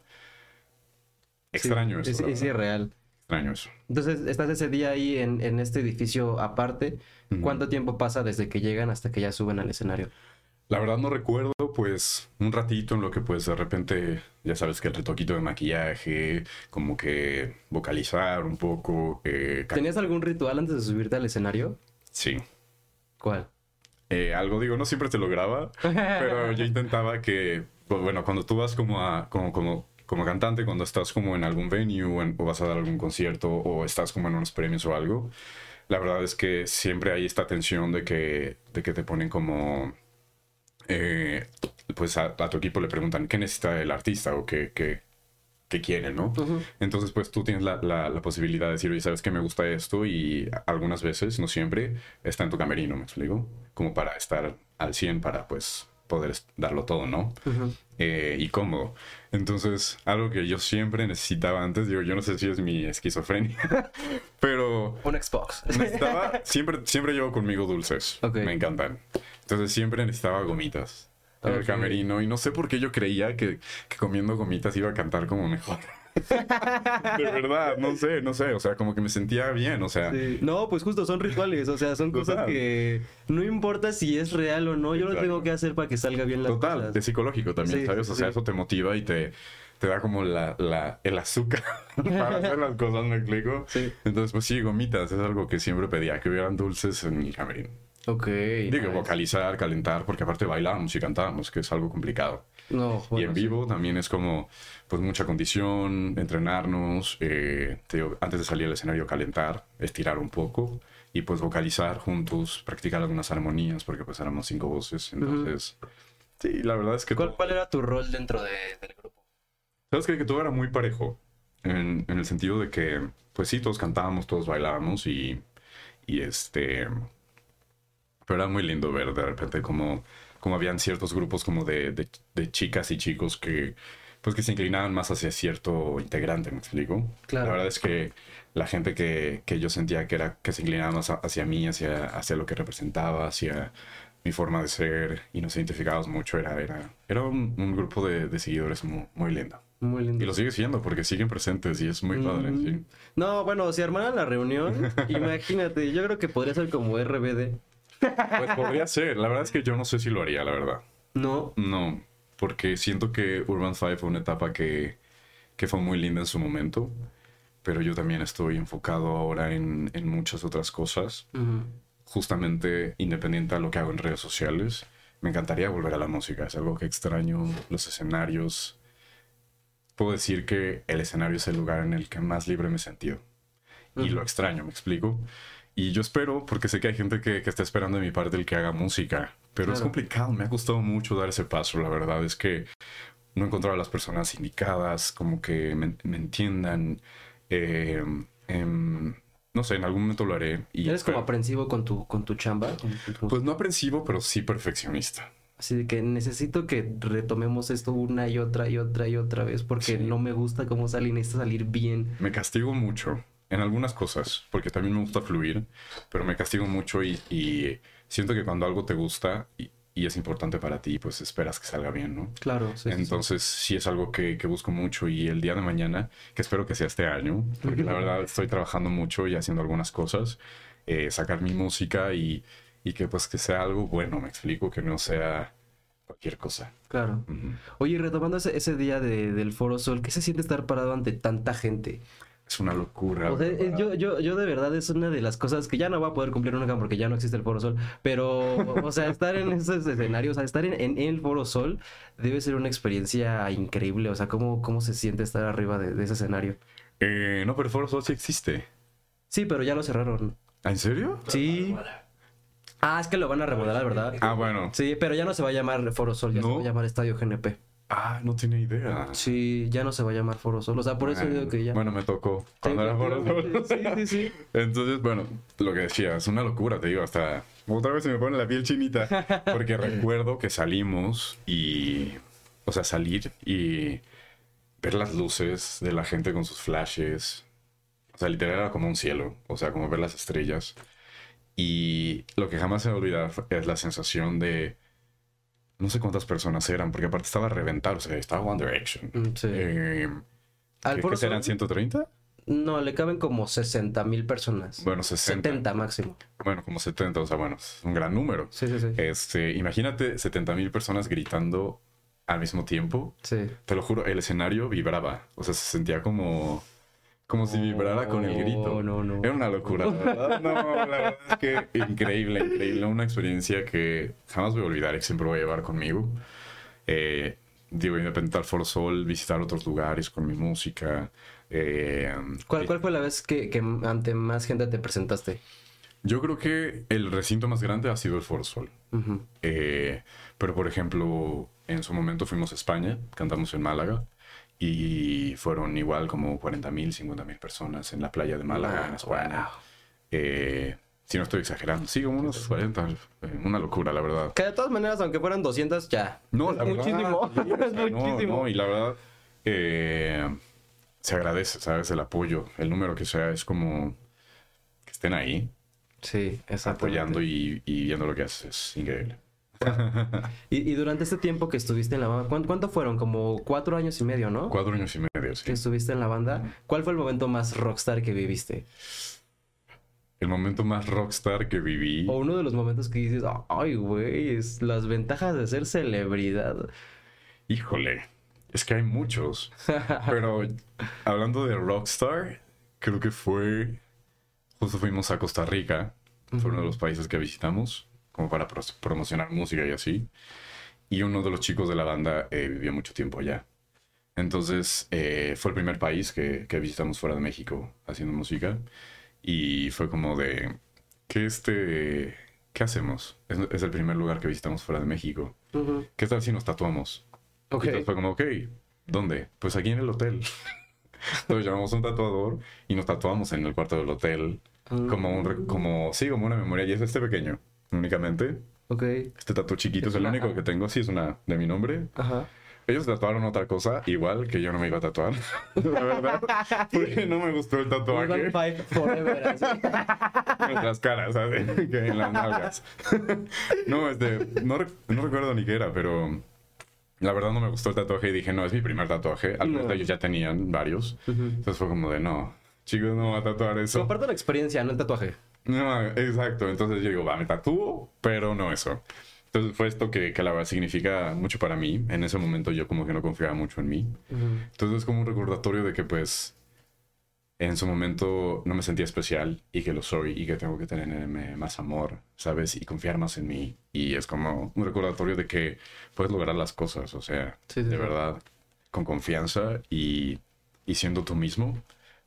extraño Sí, eso. sí, la sí, verdad. real. Extraño eso. Entonces, estás ese día ahí en, en este edificio aparte. ¿Cuánto tiempo pasa desde que llegan hasta que ya suben al escenario? La verdad no recuerdo, pues, un ratito en lo que, pues, de repente, ya sabes que el retoquito de maquillaje, como que vocalizar un poco. eh, ¿Tenías algún ritual antes de subirte al escenario? Sí. ¿Cuál? Eh, algo digo, no siempre te lo graba, pero yo intentaba que, pues, bueno, cuando tú vas como a, como, como, como cantante, cuando estás como en algún venue o, en- o vas a dar algún concierto o estás como en unos premios o algo, la verdad es que siempre hay esta tensión de que, de que te ponen como, eh, pues a, a tu equipo le preguntan qué necesita el artista o qué, qué, qué quiere, ¿no? Ujú. Entonces, pues tú tienes la, la, la posibilidad de decir, oye, sabes que me gusta esto y algunas veces, no siempre, está en tu camerino, me explico, como para estar al 100 para pues poder darlo todo, ¿no? Ujú. Eh, y cómodo. Entonces, algo que yo siempre necesitaba antes, digo, yo no sé si es mi esquizofrenia, pero Un Xbox. necesitaba, siempre, siempre llevo conmigo dulces, Ok. me encantan. Entonces siempre necesitaba gomitas en el camerino y no sé por qué yo creía que, que comiendo gomitas iba a cantar como mejor. De verdad, no sé, no sé, o sea, como que me sentía bien, o sea, Sí. No, pues justo son rituales, o sea, son cosas que no importa si es real o no, yo lo tengo que hacer para que salga bien la total, cosas. es psicológico también, Sí, ¿sabes? O sea, sí. eso te motiva y te, te da como la, la, el azúcar para hacer las cosas, ¿me explico? Sí. Entonces, pues sí, gomitas, es algo que siempre pedía, que hubieran dulces en mi camerino. Ok. Digo, nice. vocalizar, calentar, porque aparte bailábamos y cantábamos, que es algo complicado. No, y bueno, en sí. vivo también es como, pues mucha condición, entrenarnos, eh, te digo, antes de salir al escenario calentar, estirar un poco y pues vocalizar juntos, practicar algunas armonías, porque pues éramos cinco voces, entonces... Sí, la verdad es que... ¿Cuál, todo- cuál era tu rol dentro de- del grupo? ¿Sabes qué? Que todo era muy parejo, en, en el sentido de que, pues sí, todos cantábamos, todos bailábamos y, y este... Pero era muy lindo ver de repente como, como habían ciertos grupos como de, de, de chicas y chicos que, pues que se inclinaban más hacia cierto integrante, ¿me explico? Claro. La verdad es que la gente que, que yo sentía que era que se inclinaba más hacia mí, hacia, hacia lo que representaba, hacia mi forma de ser y nos identificábamos mucho. Era, era, era un, un grupo de, de seguidores muy, muy lindo. Muy lindo. Y lo sigue siendo porque siguen presentes y es muy padre. Mm. sí. No, bueno, si armaran la reunión, imagínate, yo creo que podría ser como RBD. Pues podría ser. La verdad es que yo no sé si lo haría, la verdad. No, No, porque siento que Urban Five fue una etapa que, que fue muy linda en su momento, pero yo también estoy enfocado ahora en, en muchas otras cosas, Ujú. justamente independiente a lo que hago en redes sociales. Me encantaría volver a la música, es algo que extraño, los escenarios. Puedo decir que el escenario es el lugar en el que más libre me he sentido. Y lo extraño, me explico. Y yo espero, porque sé que hay gente que, que está esperando de mi parte el que haga música, pero es Claro. complicado, me ha costado mucho dar ese paso, la verdad es que no he encontrado a las personas indicadas, como que me, me entiendan. eh, em, no sé, en algún momento lo haré. Y eres como aprensivo con tu, con tu chamba. con tu- Pues no aprensivo, pero sí perfeccionista. Así que necesito que retomemos esto una y otra y otra y otra vez porque Sí. no me gusta cómo sale y necesita salir bien. Me castigo mucho en algunas cosas, porque también me gusta fluir, pero me castigo mucho y, y siento que cuando algo te gusta y, y es importante para ti, pues esperas que salga bien, ¿no? Claro, sí. Entonces sí es algo que, que busco mucho y el día de mañana, que espero que sea este año, porque la verdad estoy trabajando mucho y haciendo algunas cosas, eh, sacar mi música y, y que pues que sea algo bueno, me explico, que no sea cualquier cosa. Claro. Ujú. Oye, retomando ese, ese día de- del Foro Sol, ¿qué se siente estar parado ante tanta gente? Es una locura. O sea, ¿verdad? eh, yo, yo, yo de verdad es una de las cosas que ya no voy a poder cumplir nunca porque ya no existe el Foro Sol. Pero, o sea, estar en esos escenarios, o sea, estar en, en el Foro Sol debe ser una experiencia increíble. O sea, ¿cómo, cómo se siente estar arriba de, de ese escenario? Eh, no, pero Foro Sol sí existe. Sí, pero ya lo cerraron. ¿Ah, ¿En serio? Sí. Ah, es que lo van a remodelar, ¿verdad? Ah, bueno. Sí, pero ya no se va a llamar Foro Sol, ya se va a llamar Estadio GNP. Ah, no tiene idea. Sí, ya no se va a llamar Foro Sol. O sea, por eso Bueno, digo que ya. Bueno, me tocó Sí, cuando era Foro Sol. Sí, sí, sí. Entonces, bueno, lo que decía, es una locura, te digo, hasta otra vez se me pone la piel chinita, porque recuerdo que salimos y, o sea, salir y ver las luces de la gente con sus flashes, o sea, literal era como un cielo, o sea, como ver las estrellas. Y lo que jamás se me va a olvidar es la sensación de, no sé cuántas personas eran, porque aparte estaba a reventar, o sea, estaba One Direction. Mm, sí. Eh, Al ¿qué, serán? Sol- ¿130? No, le caben como 60 mil personas. Bueno, 60. 70 máximo. Bueno, como 70, o sea, bueno, es un gran número. Sí, sí, sí. Este, imagínate 70 mil personas gritando al mismo tiempo. Sí. Te lo juro, el escenario vibraba. O sea, se sentía como, como si vibrara con el grito. No, no, no. Era una locura, la verdad. No, la verdad es que increíble, increíble. Una experiencia que jamás voy a olvidar y que siempre voy a llevar conmigo. Eh, digo, independiente al Foro Sol, visitar otros lugares con mi música. eh, ¿Cuál, ¿Cuál fue la vez que, que ante más gente te presentaste? Yo creo que el recinto más grande ha sido el Foro Sol. Eh, pero, por ejemplo, en su momento fuimos a España, cantamos en Málaga y fueron igual como 40 mil, 50 mil personas en la playa de Málaga, en España. wow. Eh, si no estoy exagerando, sí, como unos 40, eh, una locura, la verdad. Que de todas maneras, aunque fueran 200, ya. No, Es la verdad, muchísimo. es no, muchísimo. no, y la verdad, eh, se agradece, ¿sabes? El apoyo, el número que sea, es como que estén ahí Sí, exacto. apoyando y, y viendo lo que haces, es increíble. Y, y durante este tiempo que estuviste en la banda, ¿cuánto, cuánto fueron? Como cuatro años y medio, ¿no? Cuatro años y medio, sí. Que estuviste en la banda. ¿Cuál fue el momento más rockstar que viviste? El momento más rockstar que viví. O uno de los momentos que dices, ay, güey, las ventajas de ser celebridad. Híjole, es que hay muchos. Pero hablando de rockstar, creo que fue. Justo fuimos a Costa Rica. Fue uno de los países que visitamos, como para promocionar música y así. Y uno de los chicos de la banda eh, vivía mucho tiempo allá. Entonces, eh, fue el primer país que, que visitamos fuera de México haciendo música. Y fue como de. ¿Qué este.? ¿Qué hacemos? Es, es el primer lugar que visitamos fuera de México. Ujú. ¿Qué tal si nos tatuamos? Ok. Entonces fue como, ok, ¿dónde? Pues aquí en el hotel. Entonces llamamos a un tatuador y nos tatuamos en el cuarto del hotel. Como un, como, sí, como una memoria. Y es este pequeño, únicamente. Ok. Este tatu chiquito es el único que tengo. Sí, es una de mi nombre. Ajá. ellos tatuaron otra cosa, igual que yo no me iba a tatuar, la verdad, porque no me gustó el tatuaje. Forever. así. las caras, ¿sabes? Que en las nalgas. no, este, no, no recuerdo ni qué era, pero la verdad no me gustó el tatuaje y dije, no, es mi primer tatuaje. Algunos No. de ellos ya tenían varios. Entonces fue como de, no, chicos, no voy a tatuar eso. Comparte la experiencia, no el tatuaje. No, exacto. Entonces yo digo, va, me tatúo, pero no eso. Entonces fue esto que, que la verdad significa mucho para mí. En ese momento yo como que no confiaba mucho en mí. Entonces es como un recordatorio de que pues en su momento no me sentía especial y que lo soy y que tengo que tenerme más amor, ¿sabes? Y confiar más en mí. Y es como un recordatorio de que puedes lograr las cosas, o sea, Sí, sí, de sí. verdad, con confianza y, y siendo tú mismo,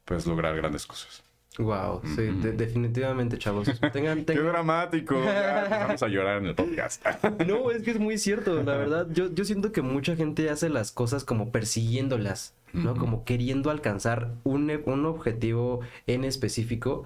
puedes lograr grandes cosas. Wow, sí, de- definitivamente, chavos. Tengan, ¡Qué tengan- dramático! Ya empezamos a llorar en el podcast. No, es que es muy cierto, la verdad. Yo, yo siento que mucha gente hace las cosas como persiguiéndolas, ¿no? Como queriendo alcanzar un, e- un objetivo en específico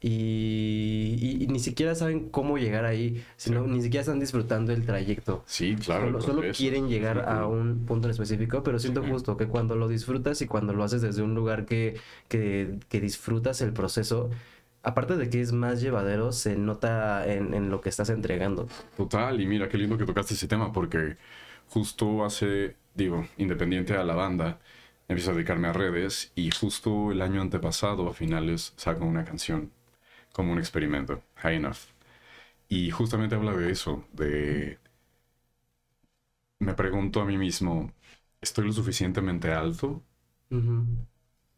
y, y- y ni siquiera saben cómo llegar ahí, sino ni siquiera están disfrutando el trayecto. Sí, claro. solo quieren llegar Sí, a un punto en específico, pero siento Sí. justo que cuando lo disfrutas y cuando lo haces desde un lugar que, que, que disfrutas el proceso, aparte de que es más llevadero, se nota en, en lo que estás entregando. Total, y mira qué lindo que tocaste ese tema porque justo hace, digo, independiente a la banda, empiezo a dedicarme a redes y justo el año antepasado, a finales, saco una canción como un experimento, High Enough. Y justamente habla de eso, de... Me pregunto a mí mismo, ¿estoy lo suficientemente alto? Ujú.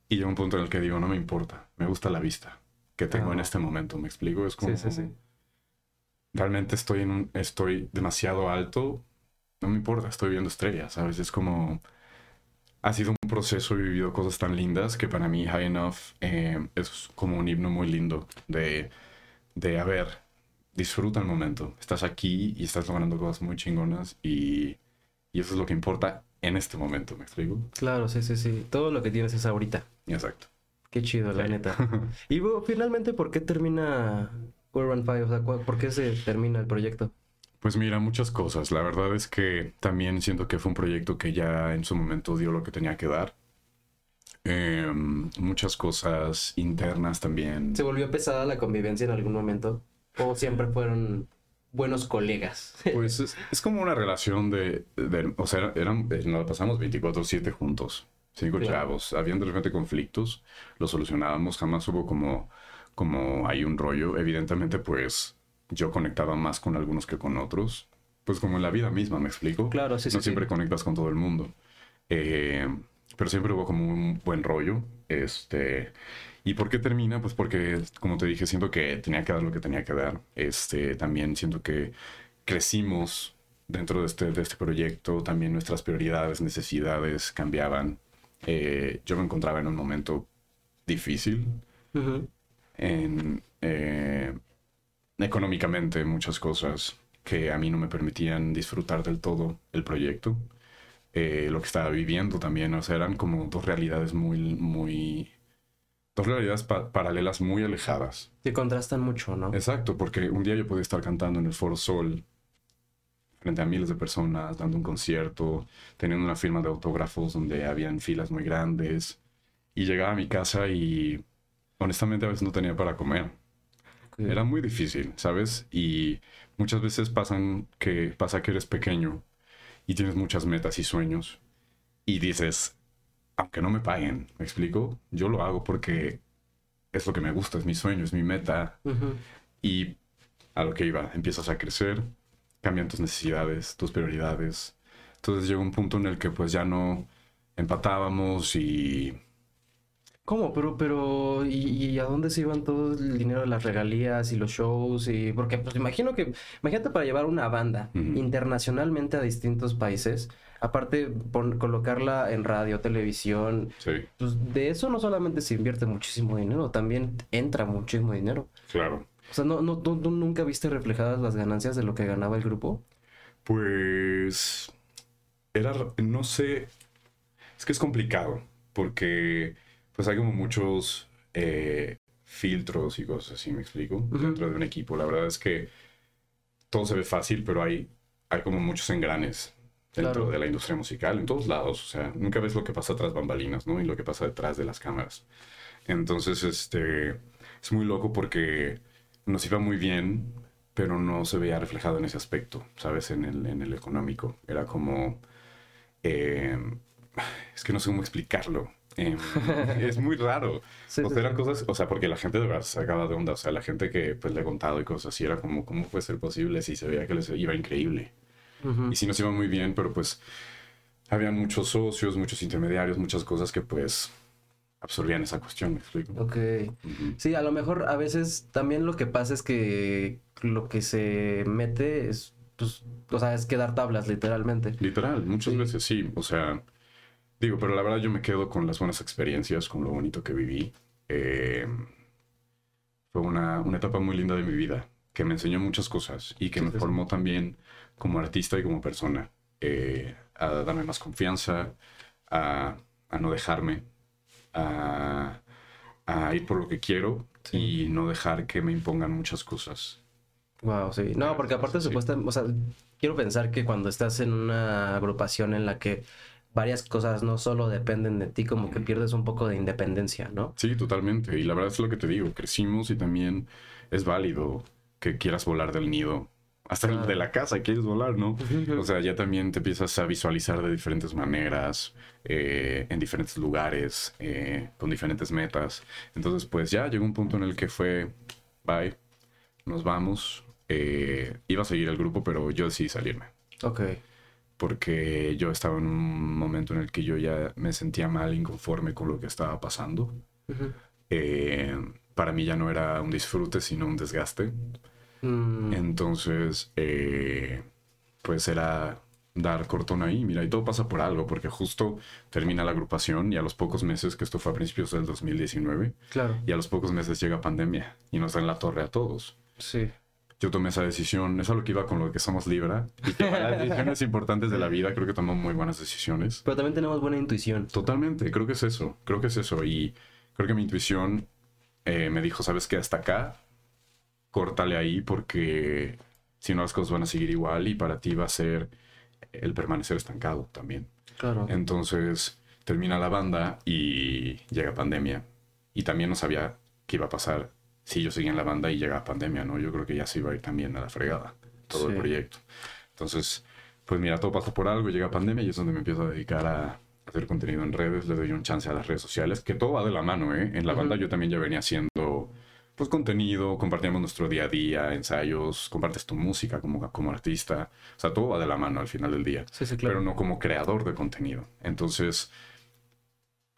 Y llega un punto en el que digo, no me importa, me gusta la vista que tengo en Ah. este momento, ¿me explico? Es como... Sí, sí, sí. realmente estoy en un, estoy demasiado alto, no me importa, estoy viendo estrellas, ¿sabes? Es como, ha sido un proceso, he vivido cosas tan lindas que para mí High Enough eh, es como un himno muy lindo de, de, a ver, disfruta el momento, estás aquí y estás logrando cosas muy chingonas y, y eso es lo que importa en este momento, ¿me explico? Claro, sí, sí, sí. Todo lo que tienes es ahorita. Exacto. Qué chido, la Sí. neta. Y bueno, finalmente, ¿por qué termina Urban Five? O sea, ¿cu- ¿por qué se termina el proyecto? Pues mira, muchas cosas. La verdad es que también siento que fue un proyecto que ya en su momento dio lo que tenía que dar. Em, muchas cosas internas también. ¿Se volvió pesada la convivencia en algún momento? ¿O siempre fueron buenos colegas? Pues es, es como una relación de, de- o sea, eran, eh, nos pasamos 24/7 juntos, cinco Claro. chavos. Habían de repente conflictos, los solucionábamos, jamás hubo como, como hay un rollo. Evidentemente, pues yo conectaba más con algunos que con otros. Pues como en la vida misma, ¿me explico? Claro, sí, sí, No siempre sí. conectas con todo el mundo. Eh, pero siempre hubo como un buen rollo. Este, ¿Y por qué termina? Pues porque, como te dije, siento que tenía que dar lo que tenía que dar. Este, también siento que crecimos dentro de este, de este proyecto. También nuestras prioridades, necesidades cambiaban. Eh, yo me encontraba en un momento difícil en, eh, económicamente muchas cosas que a mí no me permitían disfrutar del todo el proyecto. Eh, lo que estaba viviendo también, o sea, eran como dos realidades muy, muy, dos realidades pa- paralelas muy alejadas. Que contrastan mucho, ¿no? Exacto, porque un día yo podía estar cantando en el Foro Sol frente a miles de personas, dando un concierto, teniendo una firma de autógrafos donde habían filas muy grandes, y llegaba a mi casa y honestamente a veces no tenía para comer. Era muy difícil, ¿sabes? Y muchas veces pasan que, pasa que eres pequeño y tienes muchas metas y sueños y dices, aunque no me paguen, ¿me explico? Yo lo hago porque es lo que me gusta, es mi sueño, es mi meta y a lo que iba, empiezas a crecer, cambian tus necesidades, tus prioridades. Entonces llegó un punto en el que pues ya no empatábamos y ¿Cómo? Pero, pero, ¿y, y a dónde se iban todo el dinero de las regalías y los shows? Y, porque, pues, imagino que, imagínate para llevar una banda internacionalmente a distintos países, aparte pon- colocarla en radio, televisión, sí, pues de eso no solamente se invierte muchísimo dinero, también entra muchísimo dinero. claro. O sea, ¿no, no, tú, tú nunca viste reflejadas las ganancias de lo que ganaba el grupo? Pues era, no sé, es que es complicado porque pues hay como muchos eh, filtros y cosas así, me explico, dentro de un equipo. La verdad es que todo se ve fácil, pero hay, hay como muchos engranes, dentro Claro. de la industria musical, en todos lados. O sea, nunca ves lo que pasa tras bambalinas, ¿no? Y lo que pasa detrás de las cámaras. Entonces, este, es muy loco porque nos iba muy bien, pero no se veía reflejado en ese aspecto, ¿sabes? En el, en el económico. Era como... eh, es que no sé cómo explicarlo. Em, es muy raro. Sí, o sí, sea, eran sí. cosas, o sea, porque la gente de verdad se sacaba de onda. O sea, la gente que pues le he contado y cosas así era como, ¿cómo puede ser posible si se veía que les iba increíble? Ujú. Y sí nos iba muy bien, pero pues había muchos socios, muchos intermediarios, muchas cosas que pues absorbían esa cuestión, ¿me explico? Ok. Sí, a lo mejor a veces también lo que pasa es que lo que se mete es, pues, o sea, es quedar tablas, literalmente. Literal, muchas veces sí. O sea, digo, pero la verdad yo me quedo con las buenas experiencias, con lo bonito que viví. Eh, fue una, una etapa muy linda de mi vida, que me enseñó muchas cosas y que Sí, me sí, formó también como artista y como persona. eh, a darme más confianza, a, a no dejarme, a, a ir por lo que quiero Sí. y no dejar que me impongan muchas cosas. Wow, sí. No, porque aparte supuestamente, o sea, quiero pensar que cuando estás en una agrupación en la que varias cosas no solo dependen de ti, como que pierdes un poco de independencia, ¿no? Sí, totalmente. Y la verdad es lo que te digo, crecimos y también es válido que quieras volar del nido. Hasta el de la casa quieres volar, ¿no? O sea, ya también te empiezas a visualizar de diferentes maneras, eh, en diferentes lugares, eh, con diferentes metas. Entonces, pues ya llegó un punto en el que fue, bye, nos vamos. Eh, iba a seguir el grupo, pero yo decidí salirme Ok. Porque yo estaba en un momento en el que yo ya me sentía mal, inconforme con lo que estaba pasando. Eh, para mí ya no era un disfrute, sino un desgaste. Mm, Entonces, eh, pues era dar cortón ahí, mira, y todo pasa por algo, porque justo termina la agrupación y a los pocos meses, que esto fue a principios del 2019, claro, y a los pocos meses llega pandemia y nos dan la torre a todos. sí. Yo tomé esa decisión, es a lo que iba con lo que somos Libra, y que para las decisiones importantes de la vida creo que tomó muy buenas decisiones. Pero también tenemos buena intuición. Totalmente, creo que es eso, creo que es eso. Y creo que mi intuición eh, me dijo, sabes que hasta acá, córtale ahí porque si no las cosas van a seguir igual y para ti va a ser el permanecer estancado también. Claro. Entonces termina la banda y llega pandemia. Y también no sabía qué iba a pasar si yo seguía en la banda y llega pandemia, ¿no? Yo creo que ya se iba a ir también a la fregada todo el Sí. proyecto. Entonces, pues mira, todo pasa por algo, llega pandemia y es donde me empiezo a dedicar a hacer contenido en redes, le doy un chance a las redes sociales, que todo va de la mano, ¿eh? En la Ujú. banda yo también ya venía haciendo pues contenido, compartíamos nuestro día a día, ensayos, compartes tu música como, como artista, o sea, todo va de la mano al final del día Sí, sí, claro. pero no como creador de contenido. Entonces,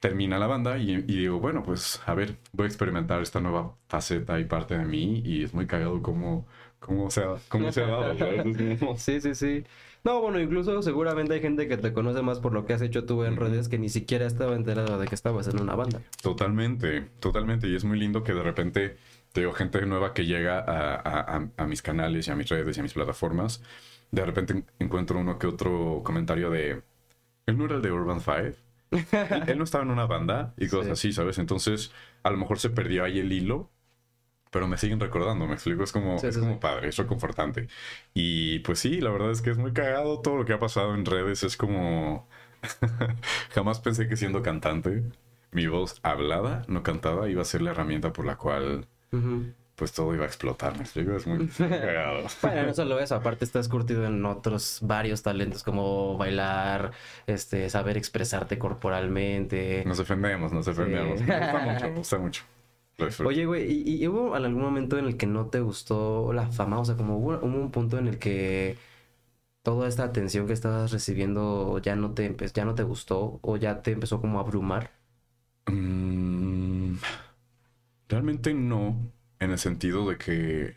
termina la banda y, y digo, bueno, pues a ver, voy a experimentar esta nueva faceta y parte de mí y es muy cagado cómo, cómo, se, ha, cómo se ha dado. Sí, sí, sí. No, bueno, incluso seguramente hay gente que te conoce más por lo que has hecho tú en redes que ni siquiera estaba enterada de que estabas en una banda. Totalmente, totalmente. Y es muy lindo que de repente te digo gente nueva que llega a, a- a- mis canales y a mis redes y a mis plataformas. De repente en- encuentro uno que otro comentario de, él no era el de Urban Five. Él no estaba en una banda y cosas Sí. así, ¿sabes? Entonces, a lo mejor se perdió ahí el hilo, pero me siguen recordando, me explico, es como, Sí, es sí, como sí. padre, es reconfortante. Y pues sí, la verdad es que es muy cagado todo lo que ha pasado en redes, es como... Jamás pensé que siendo cantante, mi voz hablada, no cantada, iba a ser la herramienta por la cual. Pues todo iba a explotar, me explico, es muy cagado. Bueno, no solo eso, aparte estás curtido en otros varios talentos como bailar, este, saber expresarte corporalmente. Nos defendemos, nos defendemos. Sí. Me gusta mucho, me gusta mucho. Oye, güey, ¿y, y hubo algún momento en el que no te gustó la fama? O sea, como hubo, hubo un punto en el que toda esta atención que estabas recibiendo ya no te ya no te gustó o ya te empezó como a abrumar. Mm, realmente no, en el sentido de que,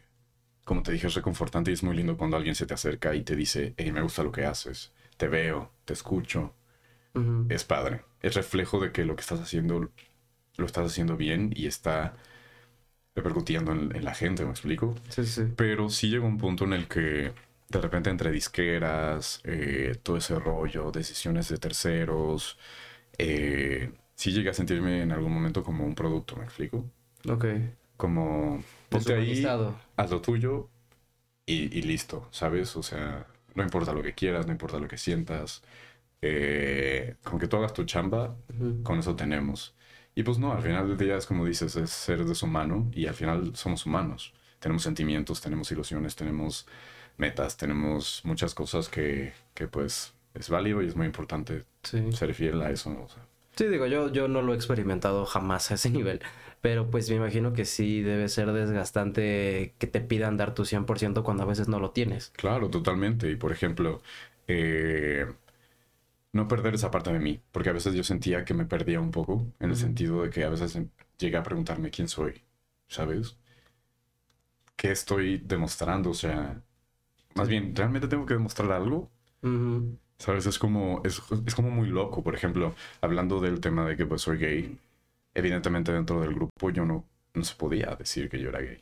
como te dije, es reconfortante y es muy lindo cuando alguien se te acerca y te dice, hey, me gusta lo que haces, te veo, te escucho, es padre. Es reflejo de que lo que estás haciendo lo estás haciendo bien y está repercutiendo en, en la gente, ¿me explico? Sí, sí. Pero sí llegó un punto en el que de repente entre disqueras, eh, todo ese rollo, decisiones de terceros, eh, sí llegué a sentirme en algún momento como un producto, ¿me explico? Ok. Como ponte ahí, haz lo tuyo y, y listo, ¿sabes? O sea, no importa lo que quieras, no importa lo que sientas. Eh, con que tú hagas tu chamba, con eso tenemos. Y pues no, al final del día es como dices, es ser deshumano y al final somos humanos. Tenemos sentimientos, tenemos ilusiones, tenemos metas, tenemos muchas cosas que, que pues es válido y es muy importante ser fiel a eso. Sí, digo, yo, yo no lo he experimentado jamás a ese nivel, pero pues me imagino que sí debe ser desgastante que te pidan dar tu 100% cuando a veces no lo tienes. Claro, totalmente. Y por ejemplo, eh, no perder esa parte de mí, porque a veces yo sentía que me perdía un poco, en el sentido de que a veces llegué a preguntarme quién soy, ¿sabes? ¿Qué estoy demostrando? O sea, más bien, ¿realmente tengo que demostrar algo? ¿Sabes? Es como, es, es, como muy loco. Por ejemplo, hablando del tema de que pues soy gay, evidentemente dentro del grupo yo no, no se podía decir que yo era gay.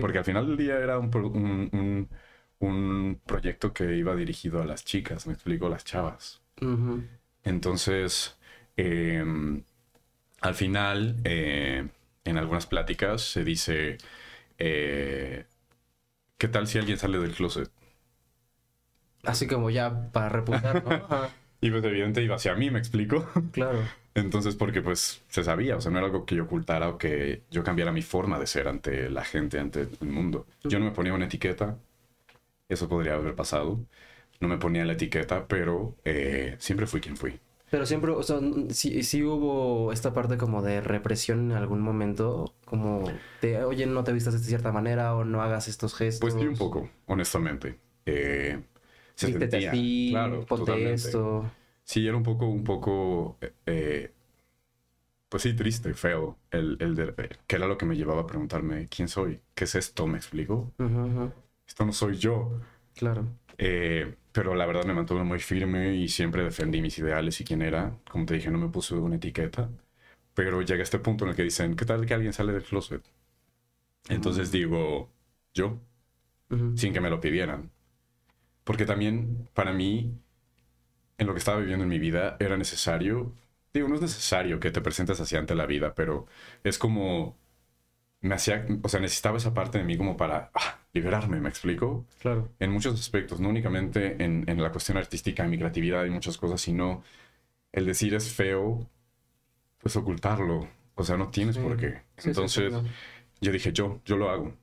Porque al final del día era un, un, un, proyecto que iba dirigido a las chicas, me explico, las chavas. Entonces, em, al final, eh, en algunas pláticas se dice, eh, ¿qué tal si alguien sale del closet? Así como ya para repuntar, ¿no? y pues evidente iba hacia mí, me explico. Claro. Entonces, porque pues se sabía, o sea, no era algo que yo ocultara o que yo cambiara mi forma de ser ante la gente, ante el mundo. Yo no me ponía una etiqueta, eso podría haber pasado. No me ponía la etiqueta, pero eh, siempre fui quien fui. Pero siempre, o sea, sí, hubo esta parte como de represión en algún momento, como de, oye, no te vistas de cierta manera o no hagas estos gestos. Pues sí, un poco, honestamente. Eh, se sentía, ti, claro, esto. Sí, era un poco, un poco, eh, eh, pues sí, triste, feo, el, el de, que era lo que me llevaba a preguntarme, ¿quién soy? ¿Qué es esto? ¿Me explico? Esto no soy yo. Claro. Eh, pero la verdad me mantuve muy firme y siempre defendí mis ideales y quién era. Como te dije, no me puse una etiqueta. Pero llega este punto en el que dicen, ¿qué tal que alguien sale del closet? Entonces digo, yo, sin que me lo pidieran. Porque también para mí, en lo que estaba viviendo en mi vida, era necesario, digo, no es necesario que te presentes así ante la vida, pero es como, me hacía, o sea, necesitaba esa parte de mí como para ah, liberarme, ¿me explico? Claro. En muchos aspectos, no únicamente en, en, la cuestión artística, en mi creatividad y muchas cosas, sino el decir es feo, pues ocultarlo. O sea, no tienes por qué. Entonces, yo dije, yo, yo lo hago.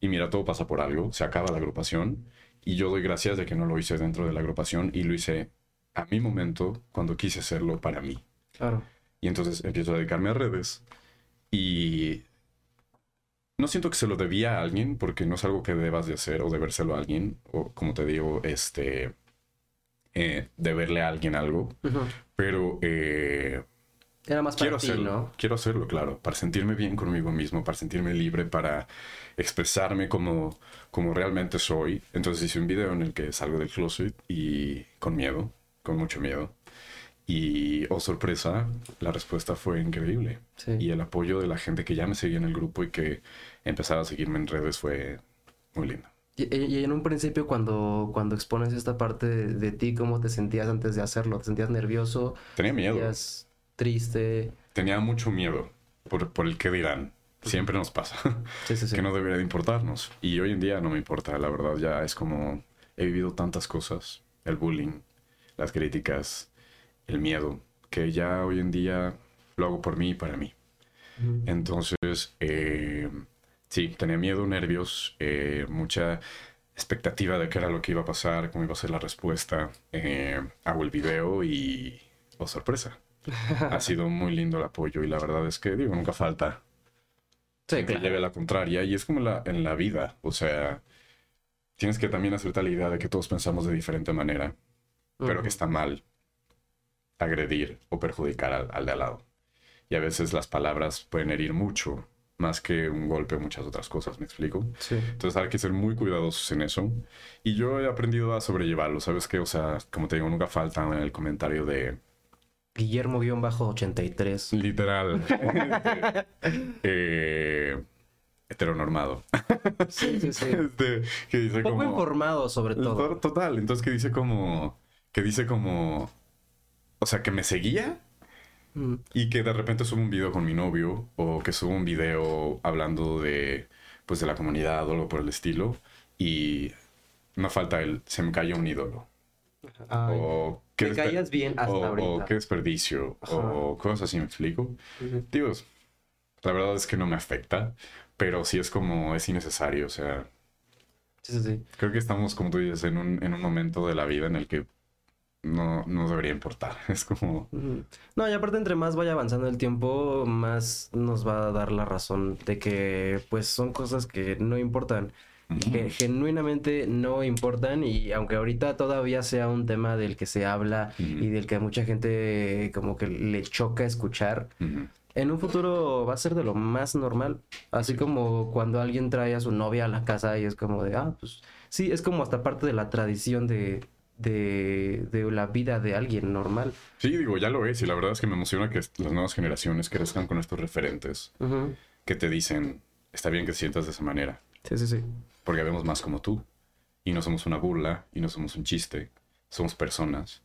Y mira, todo pasa por algo, se acaba la agrupación y yo doy gracias de que no lo hice dentro de la agrupación y lo hice a mi momento cuando quise hacerlo para mí. Claro. Y entonces empiezo a dedicarme a redes y no siento que se lo debía a alguien porque no es algo que debas de hacer o debérselo a alguien o como te digo, este, eh, deberle a alguien algo, pero eh, era más quiero hacerlo, Quiero hacerlo, claro, para sentirme bien conmigo mismo, para sentirme libre, para expresarme como, como realmente soy. Entonces hice un video en el que salgo del closet y con miedo, con mucho miedo. Y, oh sorpresa, la respuesta fue increíble. Y el apoyo de la gente que ya me seguía en el grupo y que empezaba a seguirme en redes fue muy lindo. Y, en un principio, cuando, cuando expones esta parte de, ti, ¿cómo te sentías antes de hacerlo? ¿Te sentías nervioso? Tenía miedo triste. Tenía mucho miedo por, por el que dirán. Siempre nos pasa. que no debería de importarnos. Y hoy en día no me importa, la verdad. Ya es como he vivido tantas cosas. El bullying, las críticas, el miedo. Que ya hoy en día lo hago por mí y para mí. Entonces, eh, sí, tenía miedo, nervios, eh, mucha expectativa de qué era lo que iba a pasar, cómo iba a ser la respuesta. Eh, hago el video y, oh sorpresa, ha sido muy lindo el apoyo y la verdad es que, digo, nunca falta sí, que lleve la contraria y es como la, en la vida, o sea, tienes que también hacerte la idea de que todos pensamos de diferente manera, pero que está mal agredir o perjudicar al, de al lado. Y a veces las palabras pueden herir mucho, más que un golpe o muchas otras cosas, ¿me explico? Sí. Entonces hay que ser muy cuidadosos en eso. Y yo he aprendido a sobrellevarlo, ¿sabes qué? O sea, como te digo, nunca falta en el comentario de Guillermo-83. Literal. eh, heteronormado. Sí, sí, sí. Este, que dice Poco informado, sobre todo. Total. Entonces, que dice como. Que dice como. O sea, que me seguía. Mm. Y que de repente subo un video con mi novio. O que subo un video hablando de. Pues de la comunidad o algo por el estilo. Y no falta el se me cayó un ídolo. Ay, o desper- caías bien hasta o, ahorita. o qué desperdicio. O cosas así, ¿me explico? Digo, la verdad es que no me afecta, pero sí es como, es innecesario. O sea, Sí, sí, sí. creo que estamos, como tú dices, en un, en un momento de la vida en el que no, no debería importar. Es como. No, y aparte entre más vaya avanzando el tiempo, más nos va a dar la razón de que pues son cosas que no importan, que genuinamente no importan y aunque ahorita todavía sea un tema del que se habla y del que a mucha gente como que le choca escuchar, en un futuro va a ser de lo más normal, así como cuando alguien trae a su novia a la casa y es como de, ah, pues sí, es como hasta parte de la tradición de, de, de la vida de alguien normal. Sí, digo, ya lo es, y la verdad es que me emociona que las nuevas generaciones crezcan con estos referentes que te dicen, está bien que te sientas de esa manera, Sí, sí, sí. Porque vemos más como tú, y no somos una burla, y no somos un chiste, somos personas,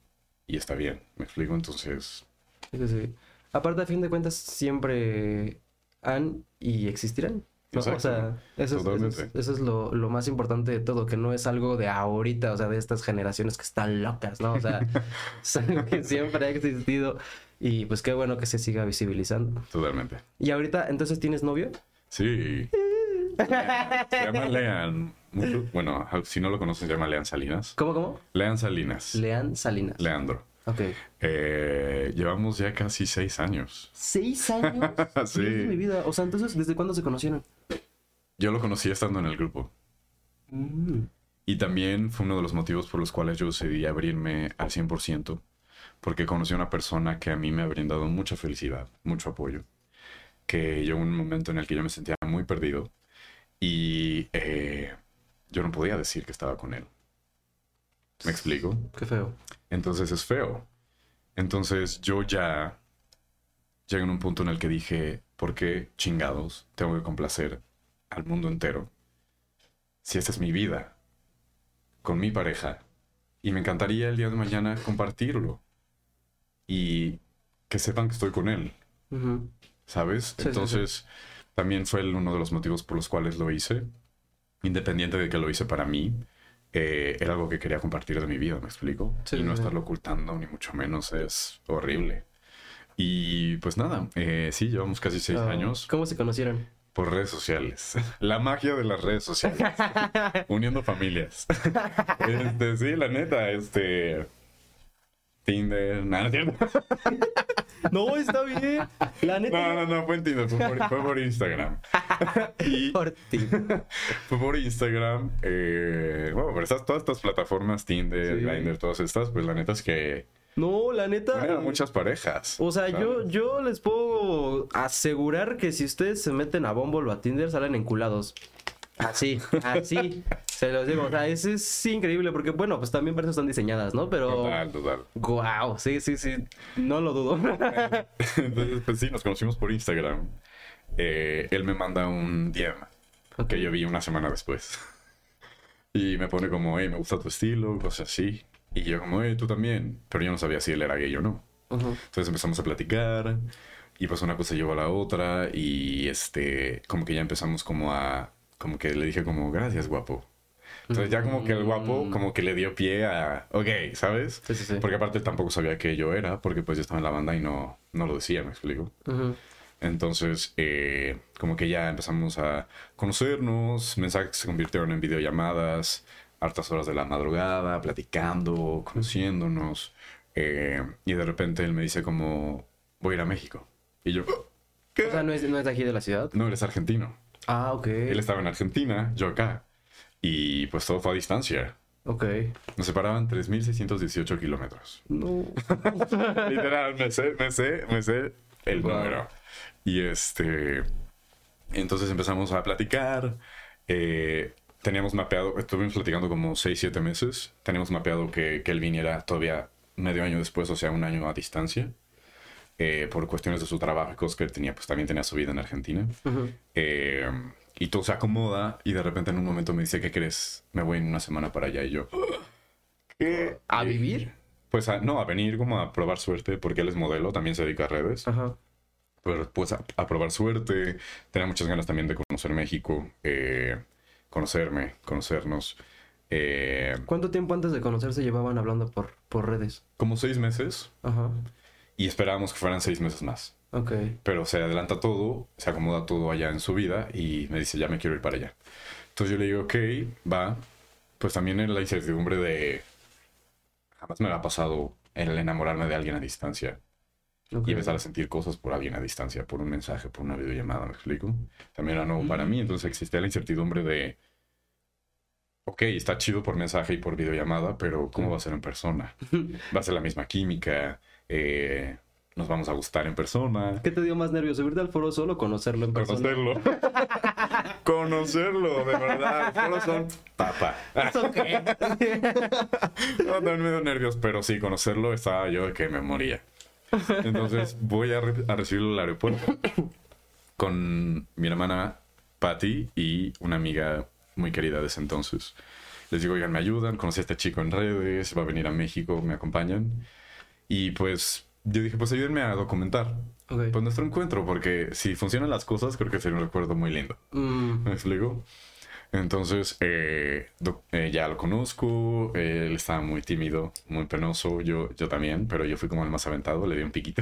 y está bien, ¿me explico? Entonces, Sí, sí. Aparte, a fin de cuentas, siempre han y existirán. ¿no? O sea, eso es, eso es- Totalmente. eso es lo, lo más importante de todo, que no es algo de ahorita, o sea, de estas generaciones que están locas, ¿no? O sea, es algo que siempre ha existido y pues qué bueno que se siga visibilizando. totalmente. Y ahorita, entonces, ¿tienes novio? Sí. Se llama Lean. mucho- bueno, si no lo conocen, se llama Lean Salinas. ¿Cómo, cómo? Lean Salinas. Lean Salinas. Leandro. Ok. Eh, llevamos ya casi seis años. ¿Seis años? Sí. De mi vida. O sea, entonces, ¿desde cuándo se conocieron? Yo lo conocí estando en el grupo. Mm. Y también fue uno de los motivos por los cuales yo decidí abrirme al 100%, porque conocí a una persona que a mí me ha brindado mucha felicidad, mucho apoyo, que llegó un momento en el que yo me sentía muy perdido y eh, yo no podía decir que estaba con él. ¿Me explico? Qué feo. Entonces es feo. Entonces yo ya llegué en un punto en el que dije, ¿por qué chingados tengo que complacer al mundo entero? Si esta es mi vida, con mi pareja, y me encantaría el día de mañana compartirlo y que sepan que estoy con él. ¿sabes? Sí, sí, sí. También fue el- uno de los motivos por los cuales lo hice, independiente de que lo hice para mí. eh, era algo que quería compartir de mi vida, ¿me explico? Sí, y no sí. estarlo ocultando, ni mucho menos, es horrible. Y pues nada, eh, sí, llevamos casi seis años ¿Cómo se conocieron? por redes sociales. La magia de las redes sociales. Uniendo familias. Este, sí, la neta, este... Tinder, nada, no. No, está bien. La neta. No, no, no, fue en Tinder, fue por, fue por Instagram. Y Por ti. fue por Instagram. eh, bueno, pero estas, todas estas plataformas, Tinder, Sí. Grindr, todas estas, pues la neta es que No, la neta. eran muchas parejas. O sea, yo, yo les puedo asegurar que si ustedes se meten a Bumble o a Tinder, salen enculados. Así, así. Se los digo. O sea, es, es increíble porque, bueno, pues también para eso están diseñadas, ¿no? Pero. Total, total. Guau, sí, sí, sí. No lo dudo. Entonces, pues sí, nos conocimos por Instagram. Eh, él me manda un DM que yo vi una semana después. Y me pone como, hey, me gusta tu estilo, cosas así. Y yo como, hey, tú también. Pero yo no sabía si él era gay o no. Entonces empezamos a platicar y pues una cosa llevó a la otra y este, como que ya empezamos como a, como que le dije como, gracias guapo. Entonces ya como que el guapo como que le dio pie a, ok, ¿sabes? Sí, sí, sí. Porque aparte tampoco sabía que yo era, porque pues yo estaba en la banda y no, no lo decía, me explico. Ujú. Entonces, eh, como que ya empezamos a conocernos, mensajes se convirtieron en videollamadas, hartas horas de la madrugada, platicando, conociéndonos. eh, y de repente él me dice como, voy a ir a México. Y yo, ¿qué? O sea, ¿no es, ¿no es de aquí de la ciudad? no, eres argentino. Ah, ok. Él estaba en Argentina, yo acá. Y pues todo fue a distancia. Ok. Nos separaban 3.618 kilómetros. No. Literal, me sé, me sé, me sé el Wow. número. Y este. Entonces empezamos a platicar. eh, teníamos mapeado, estuvimos platicando como 6, 7 meses. Teníamos mapeado que, que él viniera todavía medio año después, o sea, un año a distancia. eh, por cuestiones de su trabajo y cosas que él tenía, pues también tenía su vida en Argentina. Eh, y todo se acomoda y de repente en un momento me dice, ¿qué crees? Me voy en una semana para allá y yo... ¿Qué? ¿A vivir? Pues a- no, a venir como a probar suerte, porque él es modelo, también se dedica a redes. Ajá. Pero pues a, a probar suerte, tenía muchas ganas también de conocer México, eh, conocerme, conocernos. Eh, ¿Cuánto tiempo antes de conocerse llevaban hablando por, por redes? como seis meses Ajá. y esperábamos que fueran seis meses más. Ok. Pero se adelanta todo, se acomoda todo allá en su vida y me dice, ya me quiero ir para allá. Entonces yo le digo, ok, va. Pues también en la incertidumbre de... Jamás me ha pasado el enamorarme de alguien a distancia y empezar a sentir cosas por alguien a distancia, por un mensaje, por una videollamada, ¿me explico? También era nuevo para mí, entonces existía la incertidumbre de... Ok, está chido por mensaje y por videollamada, pero ¿cómo va a ser en persona? ¿Va a ser la misma química? Eh, ¿Nos vamos a gustar en persona? ¿Qué te dio más nervios? ¿Subirte al foro solo o conocerlo en persona? Conocerlo. Conocerlo, de verdad. Solo son papá. ¿Eso qué? No, también me dio nervios, pero sí, conocerlo estaba yo de que me moría. Entonces voy a, re- a recibirlo al aeropuerto con mi hermana Patty y una amiga muy querida de ese entonces. Les digo, oigan, me ayudan, conocí a este chico en redes, va a venir a México, me acompañan. Y pues yo dije, pues ayúdenme a documentar Ok. pues, nuestro encuentro, porque si funcionan las cosas, creo que sería un recuerdo muy lindo. Mm, ¿Me explico? Entonces, eh, eh, ya lo conozco, eh, él estaba muy tímido, muy penoso, yo, yo también, pero yo fui como el más aventado, le di un piquito.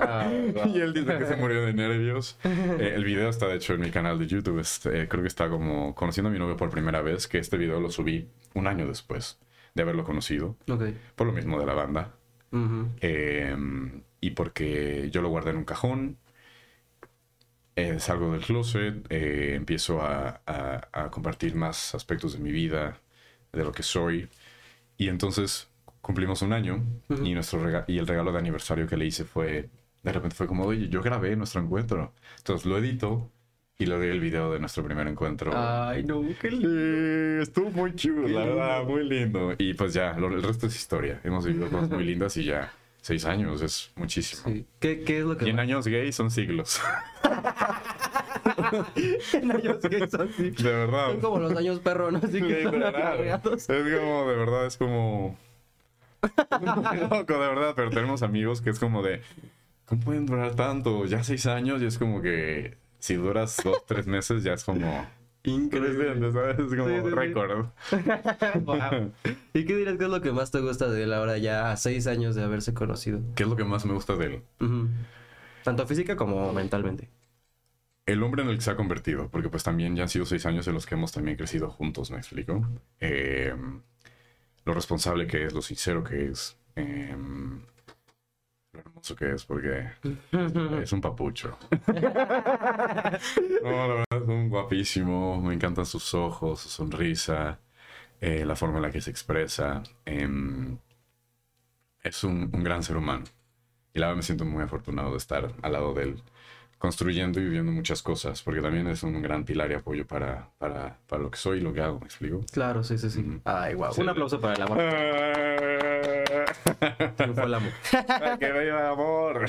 ah, y él dice que se murió de nervios. Eh, el video está de hecho en mi canal de YouTube, este, eh, creo que está como conociendo a mi novio por primera vez, que este video lo subí un año después de haberlo conocido, Ok. por lo mismo de la banda. Eh, y porque yo lo guardé en un cajón, eh, salgo del closet, eh, empiezo a, a- a compartir más aspectos de mi vida, de lo que soy. Y entonces cumplimos un año y, nuestro y el regalo de aniversario que le hice fue, de repente fue como, oye, yo grabé nuestro encuentro. Entonces lo edito y doy el video de nuestro primer encuentro. Ay, no, qué lindo. Estuvo muy chido, Qué la verdad, muy lindo. Y pues ya, lo- el resto es historia. Hemos vivido cosas muy lindas y ya seis años es muchísimo. Sí. ¿Qué, ¿Qué es lo que Y en años gay son siglos. En años que son así. De verdad. Son como los años perro, ¿no? Así Sí, que son. Es como, de verdad, es como... Es loco, de verdad, pero tenemos amigos que es como de... ¿Cómo pueden durar tanto? Ya seis años y es como que... Si duras dos, tres meses ya es como... Increíble, ¿sabes? Es como Sí, sí, sí. récord. Wow. ¿Y qué dirías que es lo que más te gusta de él ahora ya a seis años de haberse conocido? ¿Qué es lo que más me gusta de él? Tanto física como mentalmente. el hombre en el que se ha convertido, porque pues también ya han sido seis años en los que hemos también crecido juntos, ¿me explico? Eh, lo responsable que es, lo sincero que es, eh, lo hermoso que es, porque es un papucho. no, la verdad es un guapísimo, me encantan sus ojos, su sonrisa, eh, la forma en la que se expresa. em, es un, un gran ser humano. Y la verdad me siento muy afortunado de estar al lado de él, construyendo y viviendo muchas cosas, porque también es un gran pilar y apoyo para, para, para lo que soy y lo que hago, ¿me explico? Claro, sí, sí, sí. Ujú. Ay, wow. Sí. Un aplauso para el amor. Triunfó el amor. ¡Qué bello amor!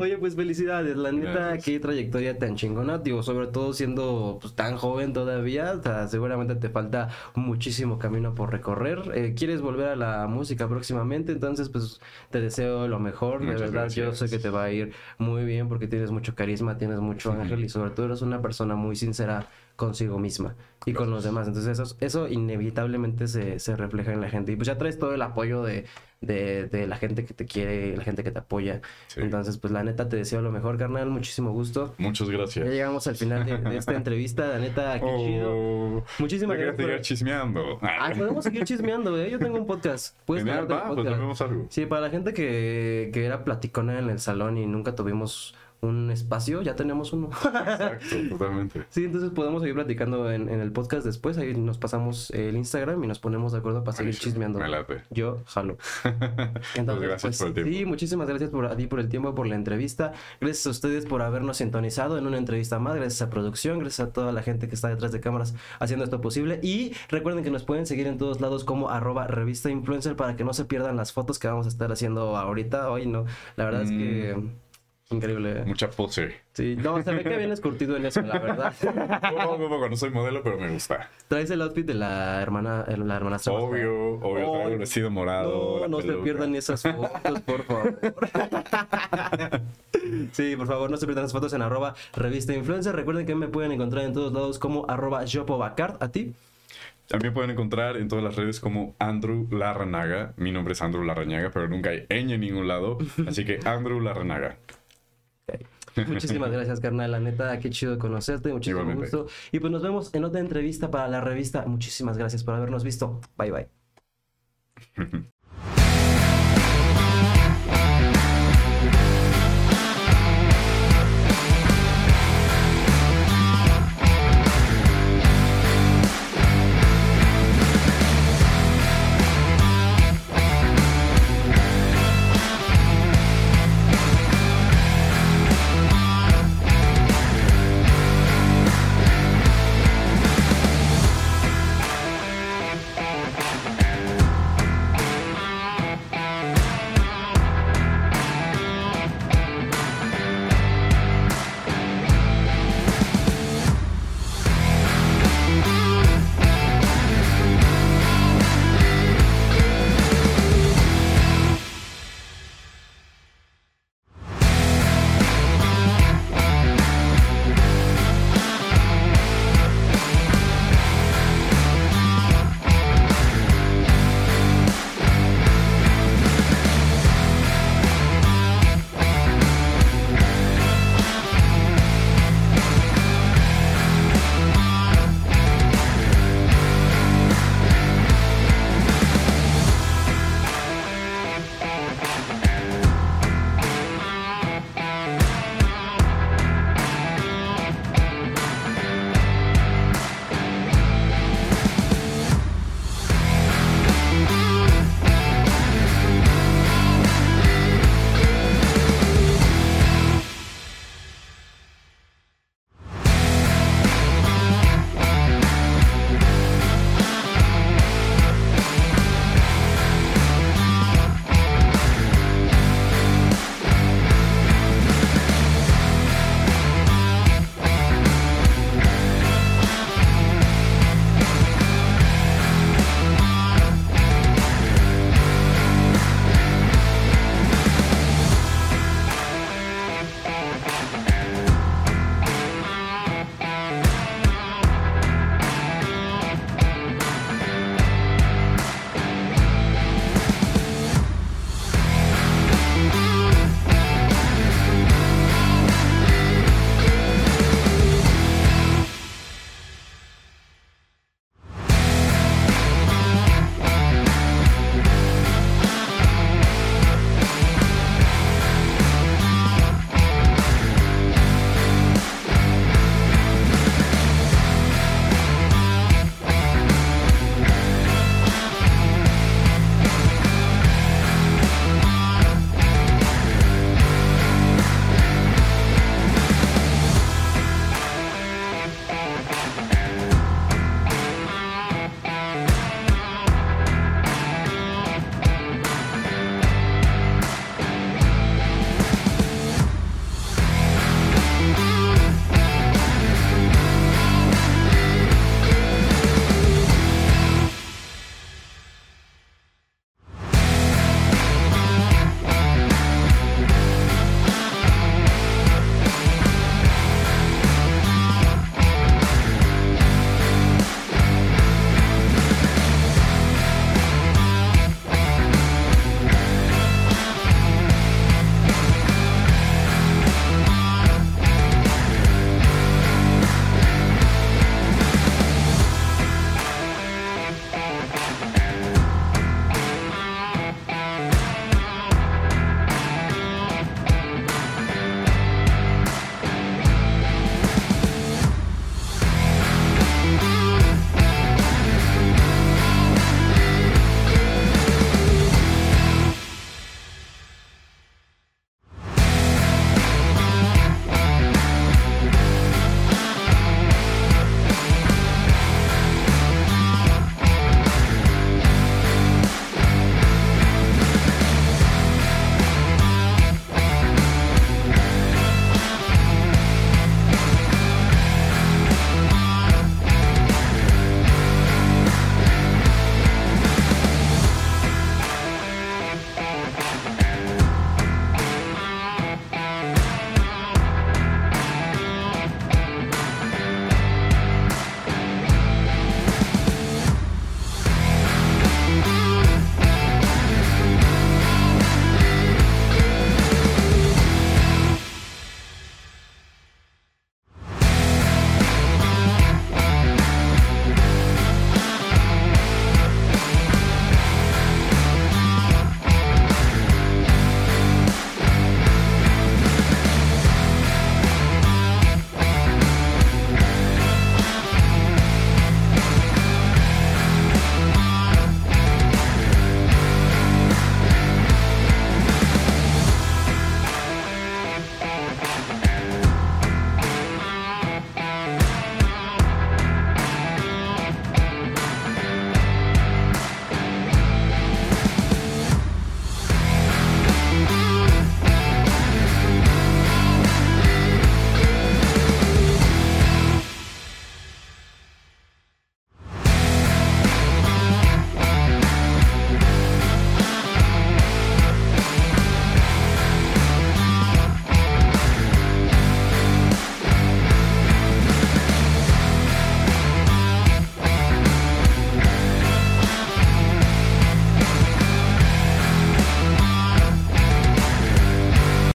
Oye, pues felicidades, la neta, Gracias. qué trayectoria tan chingona, digo, sobre todo siendo pues, tan joven todavía, o sea, seguramente te falta muchísimo camino por recorrer. Eh, ¿Quieres volver a la música próximamente? Entonces, pues te deseo lo mejor, de verdad, yo sé que te va a ir muy bien porque tienes mucho carisma, tienes mucho ángel y sobre todo eres una persona muy sincera consigo misma y con los demás. Entonces eso, eso inevitablemente se, se refleja en la gente. Y pues ya traes todo el apoyo de, de, de la gente que te quiere, la gente que te apoya. Sí. Entonces, pues la neta te deseo lo mejor, carnal. Muchísimo gusto. Muchas Ya gracias. llegamos al final de, de esta entrevista, la neta, qué chido. Oh, Muchísimas yo quería gracias por- seguir chismeando. Ah, podemos seguir chismeando, ¿eh? Yo tengo un podcast. Puedes Genial, va, pues podcast. vemos algo. Sí, para la gente que, que era platicona en el salón y nunca tuvimos un espacio, ya tenemos uno. Exacto, totalmente. Sí, entonces podemos seguir platicando en, en el podcast después. Ahí nos pasamos el Instagram y nos ponemos de acuerdo para seguir chismeando. Me late. Yo jalo. Pues Entonces, gracias pues, por el tiempo. sí, muchísimas gracias por, a ti por el tiempo, por la entrevista. Gracias a ustedes por habernos sintonizado en una entrevista más. Gracias a producción, gracias a toda la gente que está detrás de cámaras haciendo esto posible. Y recuerden que nos pueden seguir en todos lados como arroba revista influencer para que no se pierdan las fotos que vamos a estar haciendo ahorita. Hoy no, la verdad es que increíble. Mucha pose. Sí, no, se ve que vienes curtido en eso, la verdad. Un poco, no soy modelo, pero me gusta. Traes el outfit de la hermana, eh, la más fea. Obvio, obvio, traigo el vestido morado. No, no se pierdan esas fotos, por favor. Sí, por favor, no se pierdan esas fotos en arroba revista influencer. Recuerden que me pueden encontrar en todos lados como arroba Jopobacard. ¿A ti? También pueden encontrar en todas las redes como Andrew Larranaga. Mi nombre es Andrew Larrañaga, pero nunca hay ñ en ningún lado. Así que Andrew Larranaga. Muchísimas gracias, carnal. La neta, qué chido conocerte. Muchísimo Igualmente. gusto. Y pues nos vemos en otra entrevista para la revista. Muchísimas gracias por habernos visto. Bye, bye.